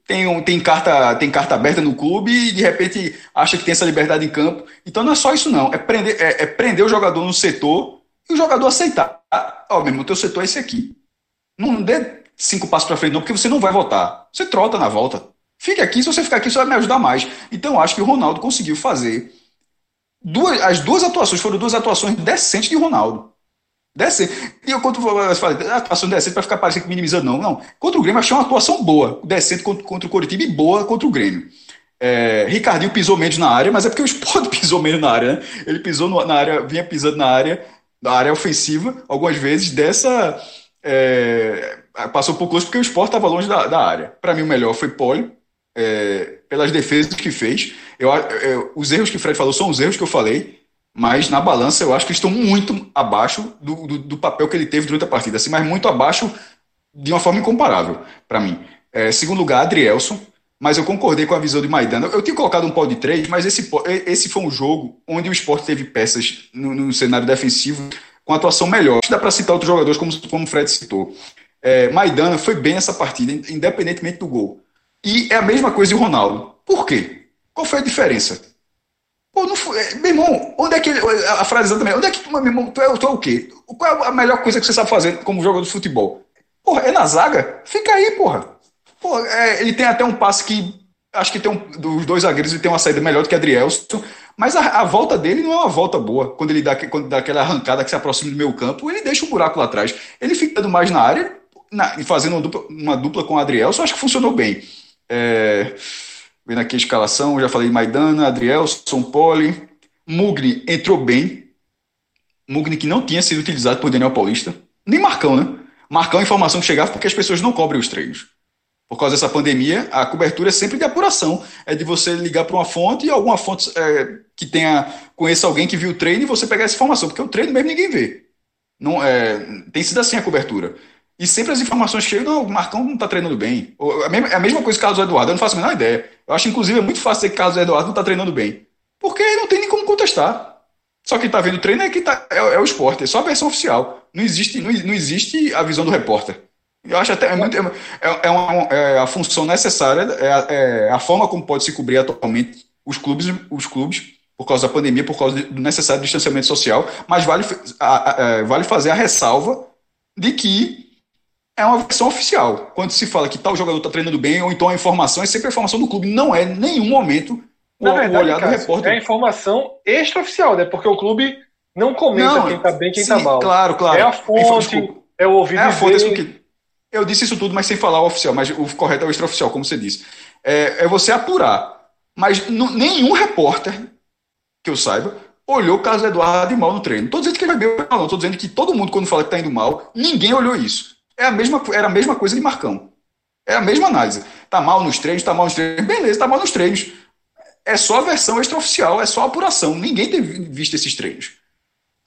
tem, tem, carta, tem carta aberta no clube e de repente acha que tem essa liberdade em campo. Então não é só isso, não. É prender, é, é prender o jogador no setor e o jogador aceitar. Ó, oh, meu irmão, teu setor é esse aqui. Não dê cinco passos para frente, não, porque você não vai votar. Você trota na volta. Fique aqui, se você ficar aqui, você vai me ajudar mais. Então acho que o Ronaldo conseguiu fazer. Duas, as duas atuações foram duas atuações decentes de Ronaldo. Decente. E eu, quando eu falei, atuação decente para ficar parecendo que minimizando, não. Não. Contra o Grêmio, achei uma atuação boa. Decente contra, contra o Coritiba e boa contra o Grêmio. É, Ricardinho pisou menos na área, mas é porque o Sport [LAUGHS] pisou menos na área, né? Ele pisou no, na área, vinha pisando na área, na área ofensiva, algumas vezes, dessa. É, passou pouco longe porque o Sport estava longe da, da área. Para mim, o melhor foi Poli, é, pelas defesas que fez. Eu, eu, os erros que o Fred falou são os erros que eu falei mas na balança eu acho que estão muito abaixo do, do, do, papel que ele teve durante a partida, assim, mas muito abaixo de uma forma incomparável para mim. É, segundo lugar, Adrielson, mas eu concordei com a visão de Maidana. Eu tinha colocado um pau de três, mas esse, esse foi um jogo onde o esporte teve peças no, no cenário defensivo com atuação melhor. Dá para citar outros jogadores, como, como o Fred citou. É, Maidana foi bem nessa partida, independentemente do gol. E é a mesma coisa de Ronaldo. Por quê? Qual foi a diferença? Pô, não foi. É, meu irmão, onde é que. A frase também, onde é que tu, meu irmão, tu é, tu é o quê? Qual é a melhor coisa que você sabe fazer como jogador de futebol? Porra, é na zaga? Fica aí, porra. porra é, ele tem até um passe que. Acho que tem um. Dos dois zagueiros, ele tem uma saída melhor do que Adrielson. Mas a, a, volta dele não é uma volta boa. Quando ele dá, quando dá aquela arrancada que se aproxima do meu campo, ele deixa um buraco lá atrás. Ele fica mais na área, na, fazendo uma dupla, uma dupla com o Adrielson, acho que funcionou bem. É. Vendo aqui a escalação, já falei Maidana, Adrielson, Poli. Mugni entrou bem. Mugni que não tinha sido utilizado por Daniel Paulista. Nem Marcão, né? Marcão, informação que chegava porque as pessoas não cobrem os treinos. Por causa dessa pandemia, a cobertura é sempre de apuração. É de você ligar para uma fonte e alguma fonte é, que tenha conheça alguém que viu o treino e você pegar essa informação, porque o treino mesmo ninguém vê. Não, é, tem sido assim a cobertura. E sempre as informações chegam, não, o Marcão não está treinando bem. É a mesma coisa que o Carlos Eduardo, eu não faço a menor ideia. Eu acho, inclusive, é muito fácil dizer que o Carlos Eduardo não está treinando bem. Porque não tem nem como contestar. Só quem está vendo o treino é, que tá, é, é, o esporte, é só a versão oficial. Não existe, não, não existe a visão do repórter. Eu acho até é, muito, é, é, uma, é a função necessária, é, é, a forma como pode se cobrir atualmente os clubes, os clubes por causa da pandemia, por causa do necessário distanciamento social, mas vale, a, a, vale fazer a ressalva de que é uma versão oficial. Quando se fala que tal jogador está treinando bem, ou então a informação é sempre a informação do clube, não é em nenhum momento o, verdade, o olhar do repórter. É a informação extraoficial, né? Porque o clube não comenta não, quem está bem quem está mal. Claro, claro. É a fonte, é o ouvido é a fonte, que... Eu disse isso tudo, mas sem falar o oficial, mas o correto é o extraoficial, como você disse. É, é você apurar. Mas nenhum repórter, que eu saiba, olhou o Carlos Eduardo mal no treino. Não estou dizendo que ele vai bem, não. Estou dizendo que todo mundo, quando fala que está indo mal, ninguém olhou isso. É a mesma, era a mesma coisa de Marcão. É a mesma análise. Tá mal nos treinos, tá mal nos treinos. Beleza, tá mal nos treinos. É só a versão extraoficial, é só a apuração. Ninguém teve visto esses treinos.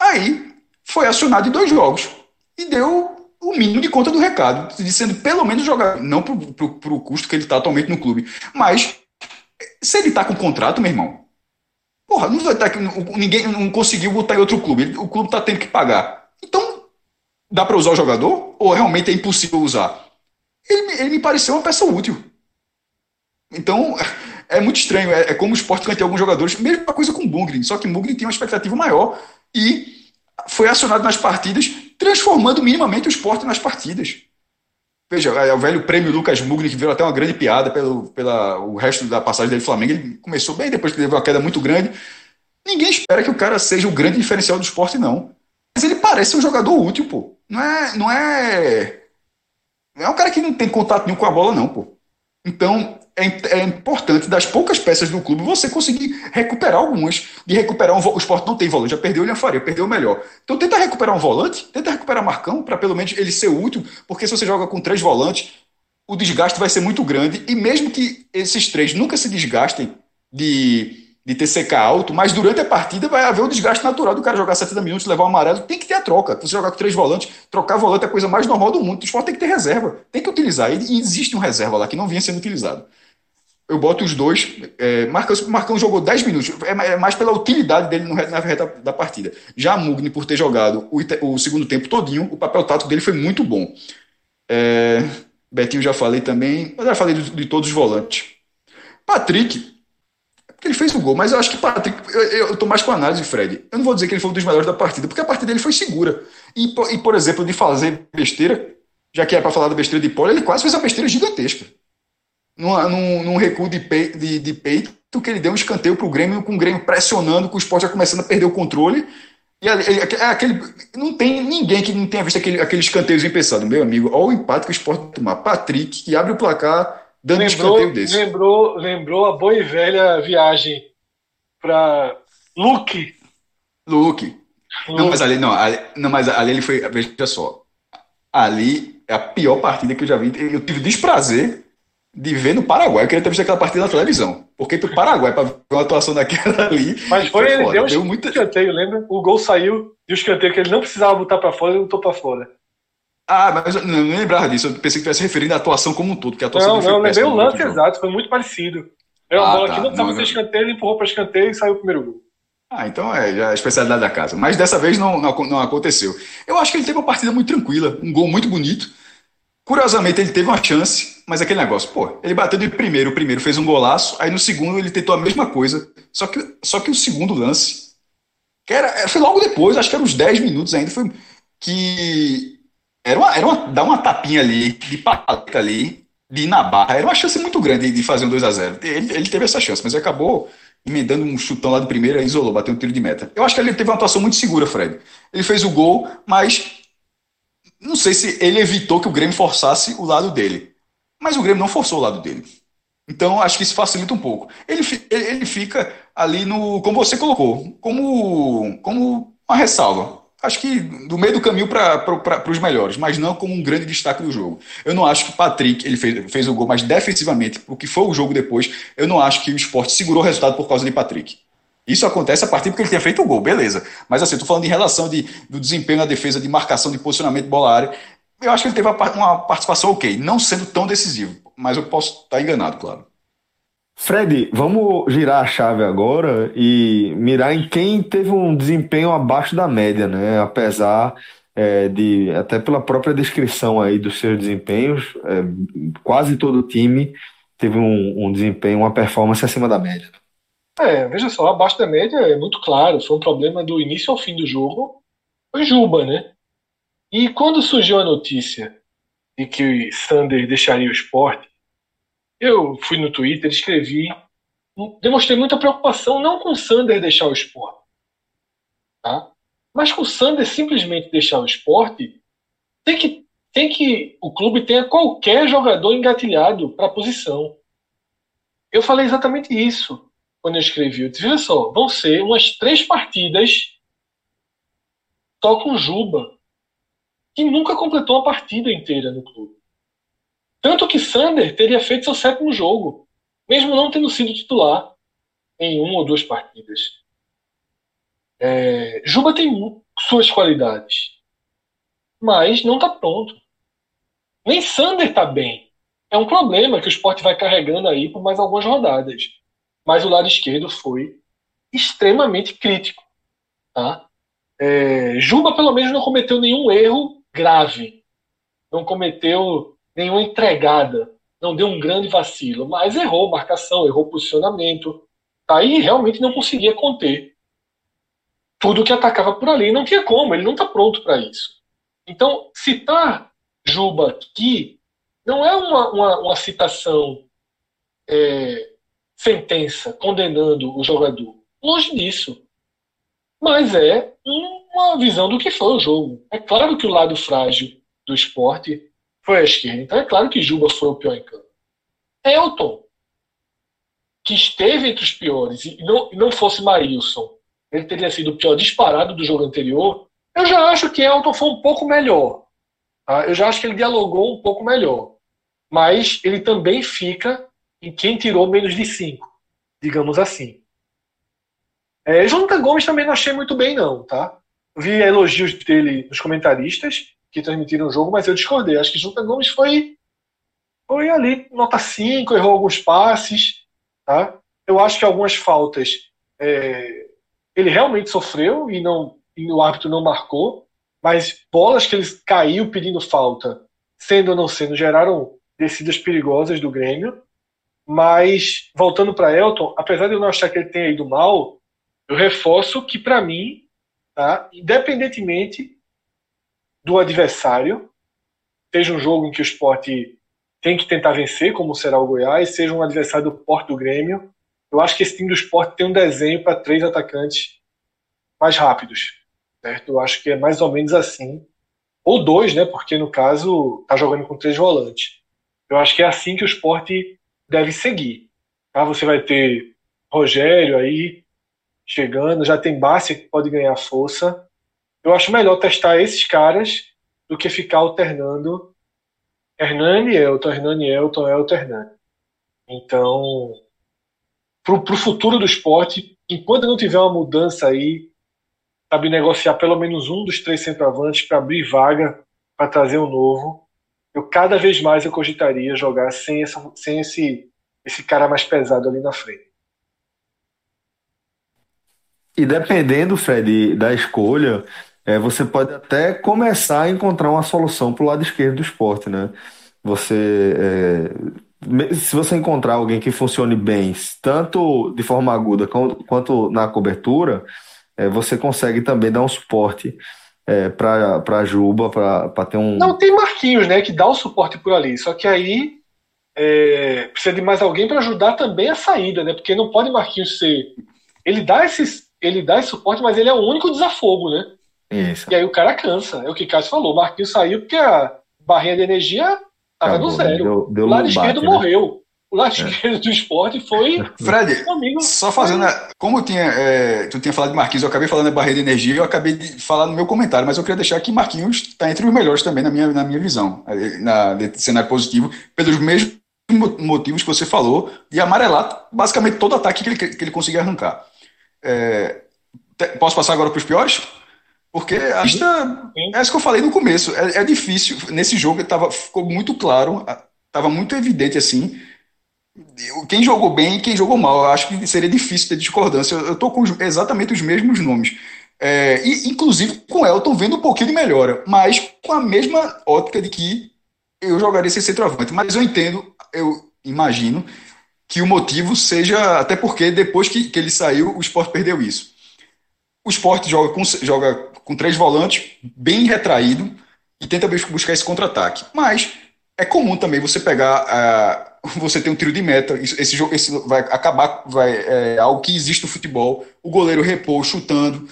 Aí foi acionado em dois jogos e deu o mínimo de conta do recado, dizendo pelo menos jogar, não pro, pro, pro custo que ele está atualmente no clube, mas se ele está com contrato, meu irmão, porra, não vai tá, ninguém não conseguiu botar em outro clube, o clube está tendo que pagar. Então Dá para usar o jogador? Ou realmente é impossível usar? Ele, ele me pareceu uma peça útil. Então, [LAUGHS] é muito estranho. É, é como o esporte tem alguns jogadores. Mesma coisa com o Bungrin, só que o Bungrin tem uma expectativa maior e foi acionado nas partidas, transformando minimamente o esporte nas partidas. Veja, é o velho prêmio Lucas Mugni, que virou até uma grande piada pelo pela, o resto da passagem dele Flamengo. Ele começou bem, depois que teve uma queda muito grande. Ninguém espera que o cara seja o grande diferencial do esporte, não. Mas ele parece um jogador útil, pô. Não é. Não é. É um cara que não tem contato nenhum com a bola, não, pô. Então, é, é, importante, das poucas peças do clube, você conseguir recuperar algumas. De recuperar um. O esporte não tem volante, já perdeu o Faria, perdeu o melhor. Então, tenta recuperar um volante, tenta recuperar Marcão, para pelo menos ele ser útil, porque se você joga com três volantes, o desgaste vai ser muito grande. E mesmo que esses três nunca se desgastem de de TCK alto, mas durante a partida vai haver o desgaste natural do cara jogar 70 minutos, levar o um amarelo. Tem que ter a troca. Você jogar com três volantes, trocar volante é a coisa mais normal do mundo. O esporte tem que ter reserva, tem que utilizar. E existe um reserva lá que não vinha sendo utilizado. Eu boto os dois. É, Marcão, Marcão jogou 10 minutos, é, é mais pela utilidade dele na reta da partida. Já Mugni, por ter jogado o, o, segundo tempo todinho, o papel tático dele foi muito bom. É, Betinho já falei também, mas já falei de, de todos os volantes. Patrick, ele fez o gol, mas eu acho que Patrick, eu, eu tô mais com a análise, Fred. Eu não vou dizer que ele foi um dos melhores da partida, porque a partida dele foi segura. E, e por exemplo, de fazer besteira, já que é para falar da besteira de Poli, ele quase fez uma besteira gigantesca. Num, num, num recuo de, peito, de, de peito, que ele deu um escanteio pro Grêmio, com o Grêmio pressionando, com o esporte já começando a perder o controle. E é aquele, não tem ninguém que não tenha visto aquele, aquele escanteiozinho pensado, meu amigo, olha o empate que o esporte tomar. Patrick, que abre o placar dando lembrou, escanteio desse. Lembrou, lembrou a boa e velha viagem para Luke. Luke. Não, mas ali, não, ali, não, mas ali ele foi, veja só, ali é a pior partida que eu já vi. Eu tive desprazer de ver no Paraguai. Eu queria ter visto aquela partida na televisão. Porque pro Paraguai, para ver uma atuação daquela [LAUGHS] ali. Mas foi, foi ele foda. deu, deu muita... escanteio, lembra? O gol saiu e o escanteio que ele não precisava botar para fora, ele botou para fora. Ah, mas eu não lembrava disso. Eu pensei que tivesse referindo à atuação como um todo, porque a atuação Não, não, eu lembrei o lance exato, foi muito parecido. É uma ah, bola tá. que não precisava ser escanteio, ele empurrou para escanteio e saiu o primeiro gol. Ah, então é, é a especialidade da casa. Mas dessa vez não, não, não, aconteceu. Eu acho que ele teve uma partida muito tranquila, um gol muito bonito. Curiosamente, ele teve uma chance, mas aquele negócio, pô, ele bateu de primeiro, o primeiro fez um golaço, aí no segundo ele tentou a mesma coisa, só que, só que o segundo lance, que era, foi logo depois, acho que era uns 10 minutos ainda, foi que era uma, era uma, dar uma tapinha ali, de paleta ali, de ir na barra. Era uma chance muito grande de fazer um 2 a 0 ele, ele teve essa chance, mas acabou emendando um chutão lá de primeira, isolou, bateu um tiro de meta. Eu acho que ele teve uma atuação muito segura, Fred. Ele fez o gol, mas não sei se ele evitou que o Grêmio forçasse o lado dele. Mas o Grêmio não forçou o lado dele. Então acho que isso facilita um pouco. Ele, ele fica ali no. Como você colocou, como, como uma ressalva acho que do meio do caminho para os melhores, mas não como um grande destaque do jogo. Eu não acho que Patrick ele fez, fez o gol, mas defensivamente, o que foi o jogo depois, eu não acho que o esporte segurou o resultado por causa de Patrick. Isso acontece a partir porque ele tinha feito o gol, beleza. Mas assim, tô falando de relação de, do desempenho na defesa, de marcação, de posicionamento bola área. Eu acho que ele teve uma participação ok, não sendo tão decisivo, mas eu posso estar enganado, claro. Fred, vamos girar a chave agora e mirar em quem teve um desempenho abaixo da média, né? Apesar é, de, até pela própria descrição aí dos seus desempenhos, é, quase todo time teve um, um, desempenho, uma performance acima da média. É, veja só, abaixo da média é muito claro, foi um problema do início ao fim do jogo, foi Juba, né? E quando surgiu a notícia de que Sander deixaria o esporte, eu fui no Twitter, escrevi, demonstrei muita preocupação não com o Sander deixar o esporte, tá? mas com o Sander simplesmente deixar o esporte, tem que, tem que o clube tenha qualquer jogador engatilhado para a posição. Eu falei exatamente isso quando eu escrevi. Eu disse, olha só, vão ser umas três partidas só com Juba, que nunca completou uma partida inteira no clube. Tanto que Sander teria feito seu sétimo jogo, mesmo não tendo sido titular em uma ou duas partidas. É, Juba tem suas qualidades, mas não está pronto. Nem Sander está bem. É um problema que o esporte vai carregando aí por mais algumas rodadas. Mas o lado esquerdo foi extremamente crítico. Tá? É, Juba, pelo menos, não cometeu nenhum erro grave. Não cometeu nenhuma entregada, não deu um grande vacilo, mas errou marcação, errou posicionamento. Aí realmente não conseguia conter tudo que atacava por ali. Não tinha como, ele não está pronto para isso. Então, citar Juba aqui não é uma, uma, uma citação é, sentença condenando o jogador. Longe disso. Mas é uma visão do que foi o jogo. É claro que o lado frágil do esporte foi a esquerda. Então é claro que Juba foi o pior em campo. Elton, que esteve entre os piores, e não, não fosse Maílson, ele teria sido o pior disparado do jogo anterior. Eu já acho que Elton foi um pouco melhor. Tá? Eu já acho que ele dialogou um pouco melhor. Mas ele também fica em quem tirou menos de cinco, digamos assim. É, Jonathan Gomes também não achei muito bem, não, tá? Vi elogios dele nos comentaristas que transmitiram o jogo, mas eu discordei. Acho que Jonathan Gomes foi, foi ali, nota 5, errou alguns passes, tá? Eu acho que algumas faltas é, ele realmente sofreu e, não, e o árbitro não marcou, mas bolas que ele caiu pedindo falta, sendo ou não sendo, geraram descidas perigosas do Grêmio. Mas, voltando para Elton, apesar de eu não achar que ele tenha ido mal, eu reforço que, para mim, tá, independentemente do adversário, seja um jogo em que o esporte tem que tentar vencer, como será o Goiás, seja um adversário do Porto Grêmio, eu acho que esse time do esporte tem um desenho para três atacantes mais rápidos. Certo? Eu acho que é mais ou menos assim. Ou dois, né? Porque no caso tá jogando com três volantes. Eu acho que é assim que o esporte deve seguir. Tá? Você vai ter Rogério aí chegando, já tem Bárcia que pode ganhar força. Eu acho melhor testar esses caras do que ficar alternando Hernani Elton, Hernani Elton, Elton Hernani. Então, para o futuro do esporte, enquanto não tiver uma mudança aí, sabe, negociar pelo menos um dos três centroavantes para abrir vaga, para trazer um novo, eu cada vez mais eu cogitaria jogar sem, essa, sem esse, esse cara mais pesado ali na frente. E dependendo, Fred, da escolha, é, você pode até começar a encontrar uma solução para o lado esquerdo do esporte, né? Você é, se você encontrar alguém que funcione bem, tanto de forma aguda quanto na cobertura, é, você consegue também dar um suporte é, para Juba, para ter um. Não, tem Marquinhos, né, que dá o suporte por ali. Só que aí é, precisa de mais alguém para ajudar também a saída, né? Porque não pode Marquinhos ser. Ele dá, esses, ele dá esse suporte, mas ele é o único desafogo, né? Isso. E aí o cara cansa. É o que o Cássio falou. Marquinhos saiu porque a barrinha de energia estava no zero. Deu, deu o lado esquerdo né? morreu. O lado é. esquerdo do esporte foi. [LAUGHS] Fred, amigo, só fazendo. A, como tinha, é, tu tinha falado de Marquinhos, eu acabei falando da barreira de energia, eu acabei de falar no meu comentário, mas eu queria deixar que Marquinhos está entre os melhores também, na minha, na minha visão, na, de cenário positivo, pelos mesmos motivos que você falou, de amarelar basicamente todo ataque que ele, que ele conseguia arrancar. É, posso passar agora para os piores? Porque a lista, é isso que eu falei no começo, é, é difícil. Nesse jogo tava, ficou muito claro, estava muito evidente assim quem jogou bem e quem jogou mal. Eu acho que seria difícil ter discordância. Eu estou com exatamente os mesmos nomes. É, e, inclusive com Elton vendo um pouquinho de melhora, mas com a mesma ótica de que eu jogaria sem centroavante. Mas eu entendo, eu imagino, que o motivo seja. Até porque depois que, que ele saiu, o esporte perdeu isso. O esporte joga com, joga com três volantes, bem retraído, e tenta buscar esse contra-ataque. Mas é comum também você pegar. Uh, [LAUGHS] você tem um tiro de meta. Esse jogo esse vai acabar, vai, é algo que existe no futebol. O goleiro repor, chutando.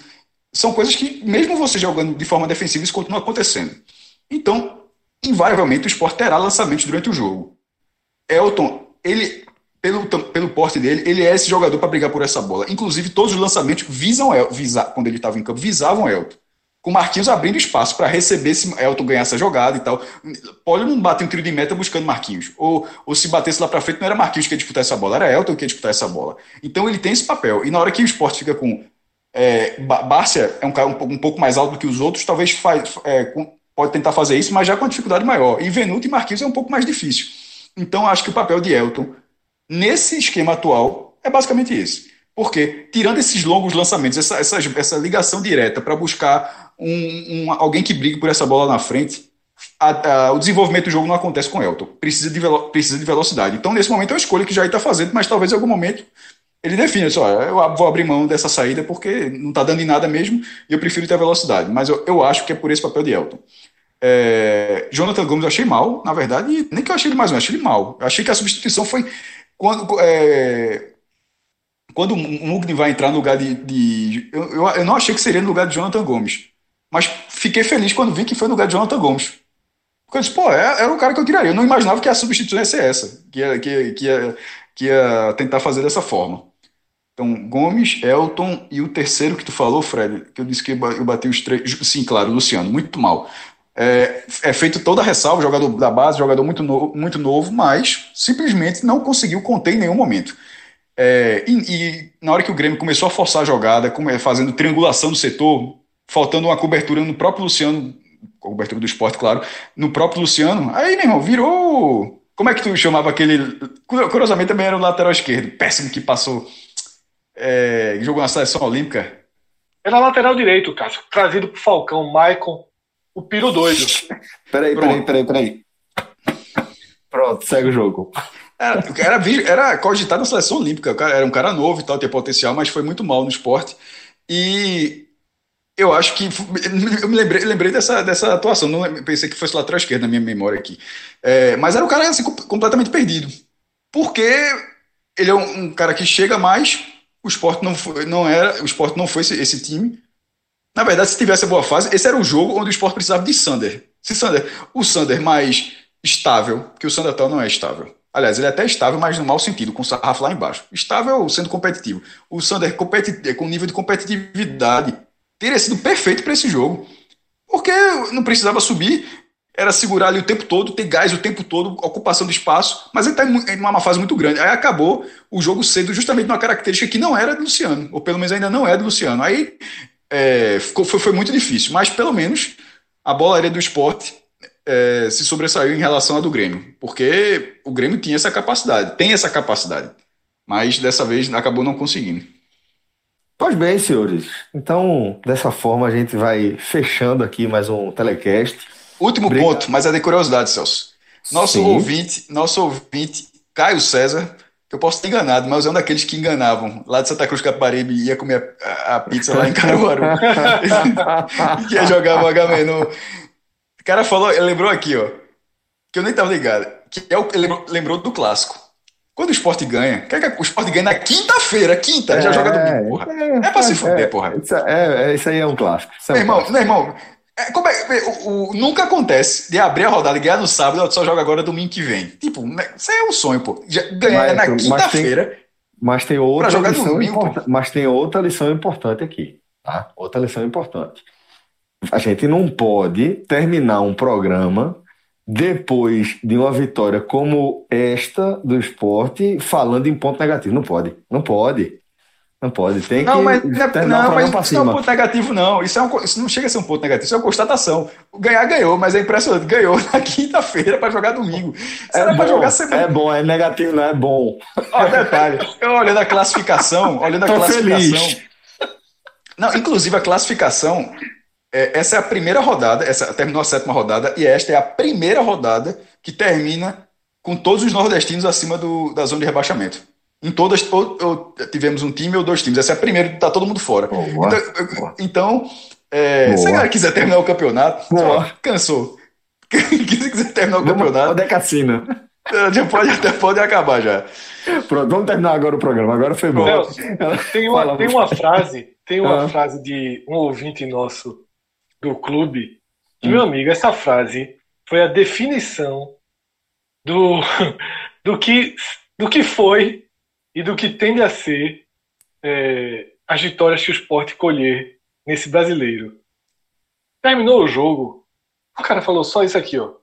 São coisas que, mesmo você jogando de forma defensiva, isso continua acontecendo. Então, invariavelmente, o esporte terá lançamentos durante o jogo. Elton, ele, pelo, pelo porte dele, ele é esse jogador para brigar por essa bola. Inclusive, todos os lançamentos visam El, visa, quando ele estava em campo, visavam Elton com o Marquinhos abrindo espaço para receber se Elton ganhar essa jogada e tal. Pode não bater um tiro de meta buscando Marquinhos. Ou, ou se batesse lá para frente, não era Marquinhos que ia disputar essa bola, era Elton que ia disputar essa bola. Então ele tem esse papel. E na hora que o esporte fica com. É, Bárcia é um cara um, um, pouco mais alto do que os outros, talvez faz, é, com, pode tentar fazer isso, mas já com uma dificuldade maior. E Venuto e Marquinhos é um pouco mais difícil. Então acho que o papel de Elton, nesse esquema atual, é basicamente esse. Porque, tirando esses longos lançamentos, essa, essa, essa ligação direta para buscar um, um, alguém que brigue por essa bola na frente, a, a, o desenvolvimento do jogo não acontece com Elton. Precisa de, velo, precisa de velocidade. Então, nesse momento, é uma escolha que já está fazendo, mas talvez em algum momento ele defina só, eu vou abrir mão dessa saída porque não está dando em nada mesmo e eu prefiro ter velocidade. Mas eu, eu acho que é por esse papel de Elton. É, Jonathan Gomes eu achei mal, na verdade, nem que eu achei ele mais eu achei ele mal. Eu achei que a substituição foi quando, é, quando o Mugni vai entrar no lugar de. de eu, eu, eu, não achei que seria no lugar de Jonathan Gomes. Mas fiquei feliz quando vi que foi no lugar de Jonathan Gomes. Porque eu disse, pô, é, era o cara que eu tiraria. Eu não imaginava que a substituição ia ser essa, que ia, que, que, ia, que ia tentar fazer dessa forma. Então, Gomes, Elton e o terceiro que tu falou, Fred, que eu disse que eu bati os três. Sim, claro, Luciano, muito mal. É, é feito toda a ressalva, jogador da base, jogador muito novo, muito novo, mas simplesmente não conseguiu conter em nenhum momento. É, e, e, na hora que o Grêmio começou a forçar a jogada, fazendo triangulação do setor, faltando uma cobertura no próprio Luciano, cobertura do esporte, claro, no próprio Luciano, aí, meu irmão, virou. Como é que tu chamava aquele. Curiosamente também era o lateral esquerdo, péssimo que passou. É, jogou na seleção olímpica. Era lateral direito, Cássio, trazido pro Falcão, Maicon, o Piro doido. peraí, peraí, peraí, peraí. Pronto, segue o jogo. Era, era, era cogitado na seleção olímpica, era um cara novo e tal, tinha potencial, mas foi muito mal no esporte. E eu acho que. Eu me lembrei, lembrei dessa, dessa atuação, não pensei que fosse lateral esquerdo na minha memória aqui. É, mas era um cara assim, completamente perdido. Porque ele é um, um, cara que chega mais, o esporte não, foi, não era, o esporte não foi esse, esse, time. Na verdade, se tivesse a boa fase, esse era o jogo onde o esporte precisava de Sander. Se Sander, o Sander mais estável, porque o Sander tal não é estável. Aliás, ele é até estável, mas no mau sentido, com o sarrafo lá embaixo. Estável sendo competitivo. O Sander com nível de competitividade teria sido perfeito para esse jogo. Porque não precisava subir, era segurar ali o tempo todo, ter gás o tempo todo, ocupação de espaço, mas ele está em uma fase muito grande. Aí acabou o jogo sendo justamente uma característica que não era do Luciano, ou pelo menos ainda não é do Luciano. Aí é, ficou, foi, foi muito difícil, mas pelo menos a bola aérea do esporte é, se sobressaiu em relação à do Grêmio, porque o Grêmio tinha essa capacidade, tem essa capacidade, mas dessa vez acabou não conseguindo. Pois bem, senhores. Então, dessa forma, a gente vai fechando aqui mais um telecast. Último Obrigado. ponto, mas é de curiosidade, Celso. Nosso Sim. ouvinte, nosso ouvinte, Caio César, que eu posso ter enganado, mas é um daqueles que enganavam lá de Santa Cruz Caparibe e ia comer a, a pizza lá em Caruaru. que [LAUGHS] [LAUGHS] ia jogar o H-Menu cara falou, ele lembrou aqui, ó, que eu nem tava ligado, que é o, ele lembrou, lembrou do clássico. Quando o esporte ganha, que é o esporte ganha na quinta-feira, quinta, é, já joga domingo, porra. É, é pra se fuder, é, porra. Isso, é, é, isso aí é um clássico. É meu irmão, meu irmão, é, como é, o, o, nunca acontece de abrir a rodada e ganhar no sábado, só joga agora domingo que vem. Tipo, né, isso aí é um sonho, pô. Ganhar mas, na quinta-feira. Mas tem outra lição domingo, Mas tem outra lição importante aqui. Tá? Outra lição importante. A gente não pode terminar um programa depois de uma vitória como esta do esporte falando em ponto negativo. Não pode. Não pode. Não pode. Tem não, que mas, não, mas isso não é um ponto negativo, não. Isso, é um, isso não chega a ser um ponto negativo, isso é uma constatação. Ganhar ganhou, mas é impressionante. Ganhou [LAUGHS] na quinta-feira para jogar domingo. É bom, jogar semana. É bom, é negativo, não é bom. Ó, detalhe. Eu olhando a classificação, olhando a classificação. Feliz. Não, inclusive a classificação é, essa é a primeira rodada, essa terminou a sétima rodada, e esta é a primeira rodada que termina com todos os nordestinos acima do, da zona de rebaixamento. Em todas, ou, ou, tivemos um time ou dois times. Essa é a primeira, tá todo mundo fora. Boa, então, boa. então é, se a galera quiser terminar o campeonato, boa. cansou. [LAUGHS] se quiser terminar o campeonato. Onde é cassina? Já pode, até pode acabar já. Pronto, vamos terminar agora o programa. Agora foi bom. tem, uma, tem uma frase, tem uma ah. frase de um ouvinte nosso do clube. E, meu amigo, essa frase foi a definição do, [LAUGHS] do, que, do que foi e do que tende a ser é, as vitórias que o esporte colher nesse brasileiro. Terminou o jogo, o cara falou só isso aqui, ó.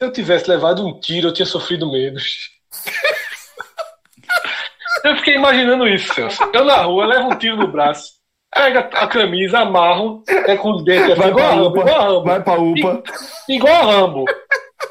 Se eu tivesse levado um tiro, eu tinha sofrido menos. [LAUGHS] eu fiquei imaginando isso, Celso. Eu na rua levo um tiro no braço pega a camisa, amarro, é com o dente, vai igual, a Rambo, igual a Rambo. Vai pra UPA. igual a Rambo.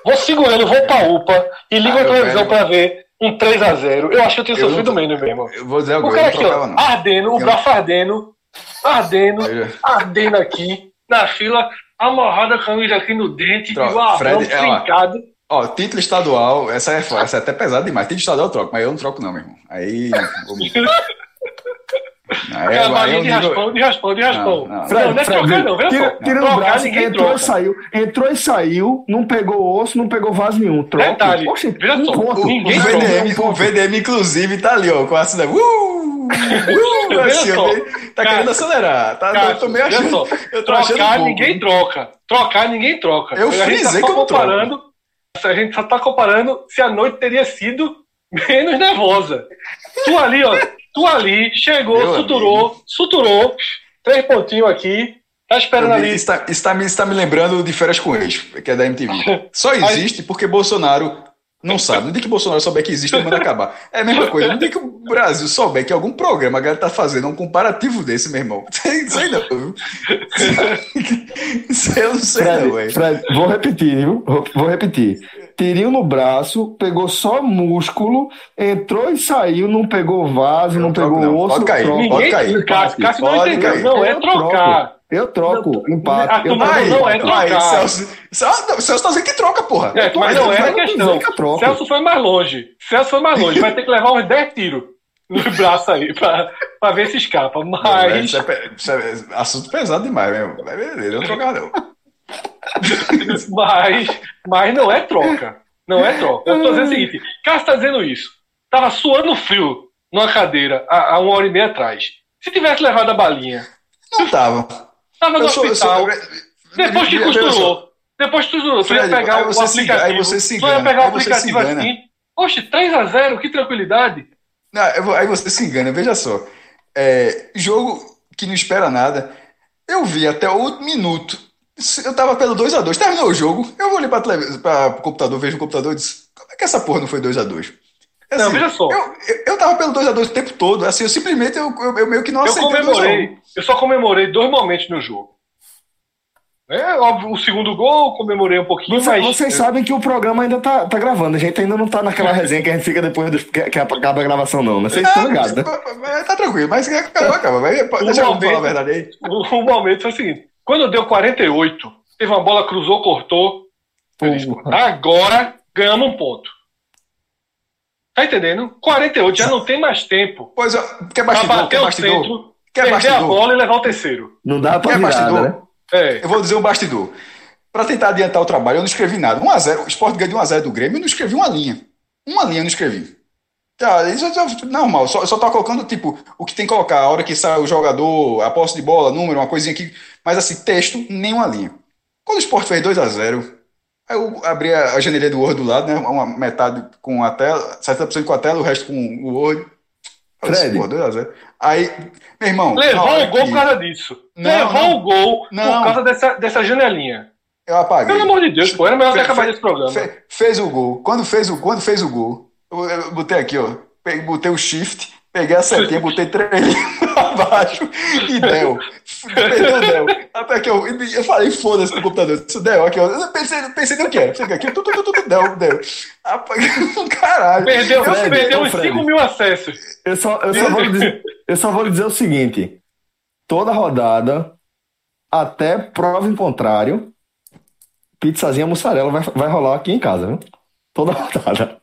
Vou segurando, vou pra UPA e ligo ah, a televisão velho. pra ver um 3x0. Eu acho que eu tenho sofrido menos mesmo. Eu vou dizer agora. O cara aqui, ó, ardendo, o braço ardendo, ardendo, ardendo aqui, na fila, amarrado a camisa aqui no dente, Troca. igual a Fred, Rambo, trincado. Ó, título estadual, essa é, essa é até pesada demais. Título estadual eu troco, mas eu não troco, não, meu irmão. Aí. [LAUGHS] Aí, é, aí de raspão, de raspão, de raspão. Não, não. Fred, não, não é Fred, trocar, não, tira, tira trocar, braço, entrou troca. e saiu. Entrou e saiu, não pegou osso, não pegou vaso nenhum. Troca. Detalhe, Oxe, veja um só, ponto, ninguém o, VDM, o VDM, inclusive, tá ali, ó, com a cidade. Uh! [LAUGHS] Uh, assim, só, tá cara, querendo acelerar. Tá, cara, eu tô meio achando. Só, eu tô trocar, achando ninguém troca. Trocar, ninguém troca. Eu frisei tá que eu comparando. A gente só tá comparando se a noite teria sido menos nervosa. Tu ali, ó, Tu ali, chegou, Meu suturou, amigo. suturou, três pontinhos aqui, tá esperando ali. Está, está, me, está me lembrando de Férias com Ex, que é da MTV. [LAUGHS] Só existe porque Bolsonaro Não sabe. No dia que o Bolsonaro souber que existe, ele manda acabar. É a mesma coisa. No dia que o Brasil souber que algum programa a galera tá fazendo um comparativo desse, meu irmão. [LAUGHS] Isso aí não. viu? [LAUGHS] Isso aí eu não sei, não, Fred, velho. Fred, vou repetir, viu? Vou, repetir. Tirinho no braço, pegou só músculo, entrou e saiu, não pegou vaso, não, Não troco, pegou não. osso. Pode cair. Pode Ninguém, cair, Cássio, Cássio não pode entendeu. cair. Não é trocar. Eu troco, A empate. Eu turma troco. não é Aí, trocar. Celso, Celso, Celso tá dizendo que troca, porra. É, mas não é a eu tô questão. que eu. Celso foi mais longe. Celso foi mais longe. Vai ter que levar uns 10 tiros no braço aí pra, pra ver se escapa. Não, Mas. Isso é, isso é assunto pesado demais mesmo. Mas beleza, eu não trocar, não. [LAUGHS] Mas, mas não é troca. Não é troca. Eu tô dizendo o seguinte: Cássio tá dizendo isso. Tava suando frio numa cadeira há, há uma hora e meia atrás. Se tivesse levado a balinha, Não tava. Tava no Eu sou, eu sou, hospital. depois só. costurou. Depois que costurou. Tu ia pegar aí o aplicativo. aí você se tu ia pegar o aplicativo assim. Oxe, 3x0, que tranquilidade. Não, vou- aí você se engana, veja só. É, jogo que não espera nada. Eu vi até o último minuto. Eu tava pelo 2x2. Terminou o jogo. Eu vou ali pra pra computador, vejo o computador e disse: Como é que essa porra não foi 2x2? Não, veja só. Eu, eu, eu tava pelo 2x2 o tempo todo. Assim, eu simplesmente eu, eu, eu meio que não Eu aceitei o 2x1. comemorei. Eu só comemorei dois momentos no jogo. É óbvio, o segundo gol, comemorei um pouquinho, Você- mas. vocês sabem que o programa ainda tá, tá gravando. A gente ainda não tá naquela [LAUGHS] resenha que a gente fica depois dos, que, que acaba a gravação, não. né? Vocês estão ligados, né? Tá tranquilo, mas acabou, acaba. Vai, pode- Deixa eu falar a verdade aí. O, o momento foi o seguinte: quando deu 48, teve uma bola, cruzou, cortou. Eu disse, Porra. agora ganhamos um ponto. Tá entendendo? 48, já não tem mais tempo. Pois, ó, quer bastidor? bater Quer o bastidor? centro, Quer perder a bastidor? bola e levar o terceiro. Não dá pra Quer virada, bastidor? né? É. Eu vou dizer um bastidor. Para tentar adiantar o trabalho, eu não escrevi nada. 1x0, o Sport ganhou de 1x0 do Grêmio, eu não escrevi uma linha. Uma linha eu não escrevi. Tá, isso é normal, só, só tá colocando, tipo, o que tem que colocar, a hora que sai o jogador, a posse de bola, número, uma coisinha aqui. Mas assim, texto, nenhuma linha. Quando o Sport fez 2x0, aí eu abri a, janelinha do Word do lado, né? Uma metade com a tela, 70% com a tela, o resto com o Word. Disse, Fred. pô, 2x0. Aí, meu irmão. Levou o gol que por causa disso. Não, Levou não. o gol Não. por causa dessa, dessa janelinha. Eu apaguei. Pelo amor de Deus, pô, era melhor ter Fe- acabado fe- esse programa. Fe- fez o gol. Quando fez o, quando fez o gol, eu, eu botei aqui, ó. Peguei, botei o shift, peguei a setinha, botei três linhas [LAUGHS] abaixo e deu. Perdeu, deu. Até que eu, eu falei, foda-se no computador. Isso deu aqui. Eu pensei, pensei no que era. Aqui, tu, tu, tu, tu, tu, deu, deu. Caralho. Perdeu, Fred, perdeu uns Fred. 5 mil acessos. Eu só, eu, só vou dizer, eu só vou lhe dizer o seguinte: toda rodada, até prova em contrário, pizzazinha mussarela vai, vai rolar aqui em casa, viu? Toda [LAUGHS] rodada.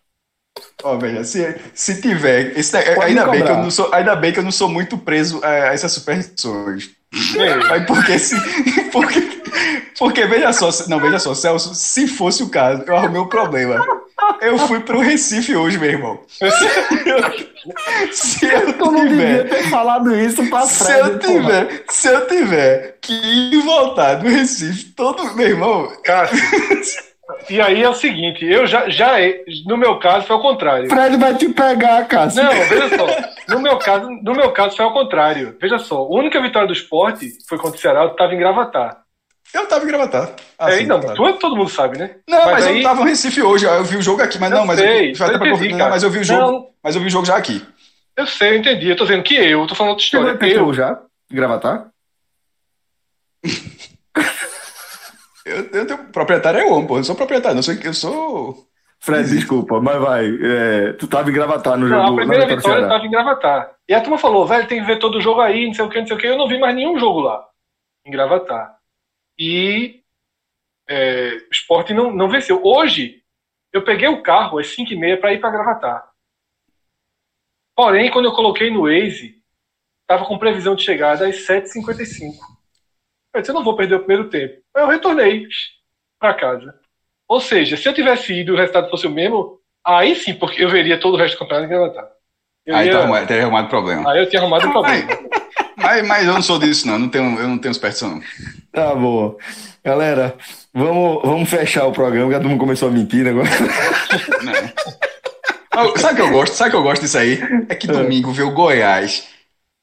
Ó, veja, se, se tiver. esse- ainda, bem que eu não sou, ainda bem que eu não sou muito preso a, a essas superstições. Aí porque se. Porque, porque veja só, não, veja só, Celso, se fosse o caso, eu arrumei um problema. Eu fui pro Recife hoje, meu irmão. Se eu Eu não tiver. ter falado isso pra Se Fred, eu porra. tiver, se eu tiver que ir voltar do Recife, todo. Meu irmão, Cássio. [LAUGHS] E aí é o seguinte, eu já, já no meu caso foi ao contrário. Fred vai te pegar, Cássio. Não, veja só. No meu caso, no meu caso foi ao contrário. Veja só, a única vitória do esporte foi contra o Ceará, eu estava em Gravatar. eu tava em gravatar. Ah, é, sim, não, claro. tu- todo mundo sabe, né? Não, mas, aí- eu tava no Recife hoje, eu vi o jogo aqui, mas Eu não, mas sei, eu, foi até eu pra entendi, cara. mas eu vi o jogo, Não. mas eu vi o jogo já aqui. Eu sei, eu entendi. Eu tô dizendo que eu, eu tô falando outra história. em Eu, já? Gravatar? [LAUGHS] Eu, eu tenho proprietário é homem, pô. Eu não sou proprietário, não. Eu sou, eu sou. Fred, desculpa, mas vai. é, tu tava em Gravatar no não, jogo a primeira na Vitória vitória eu tava em Gravatar. E a turma falou, velho, tem que ver todo o jogo aí, não sei o que, não sei o que. Eu não vi mais nenhum jogo lá, em Gravatar. E é, o esporte não, não venceu. Hoje, eu peguei o carro às 5h30 para ir para Gravatar. Porém, quando eu coloquei no Waze, tava com previsão de chegada às 7h55. Eu disse, eu não vou perder o primeiro tempo. Aí eu retornei para casa. Ou seja, se eu tivesse ido e o resultado fosse o mesmo, aí sim, porque eu veria todo o resto do campeonato em Gravatar. Eu Aí ia- tá arrumado, teria arrumado problema. Aí eu tinha arrumado um problema. Mas, mas eu não sou disso, não. Eu não tenho, eu não tenho superstição, não. Tá bom. Galera, vamos, vamos fechar o programa, que a turma começou a mentir agora. Ah, Sabe o que eu gosto? Sabe o que eu gosto disso aí? É que domingo vê o Goiás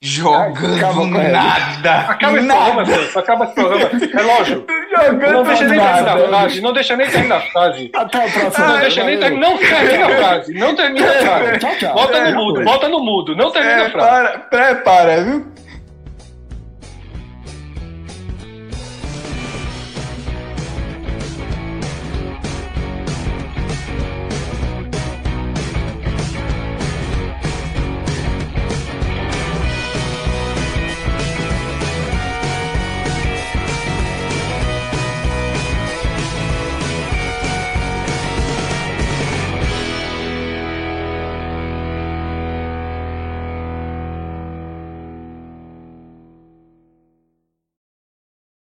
Jogando Acaba com nada. Acaba esse nada. programa. Acaba esse programa. Relógio. Jogando Não deixa nem nada. terminar a frase. Não deixa nem terminar a frase. Até a próxima. Não deixa nem terminar. Não termina a frase. Não termina a frase. Bota É, no mudo. foi. Bota no mudo. Não termina É, a frase. para, prepara, viu?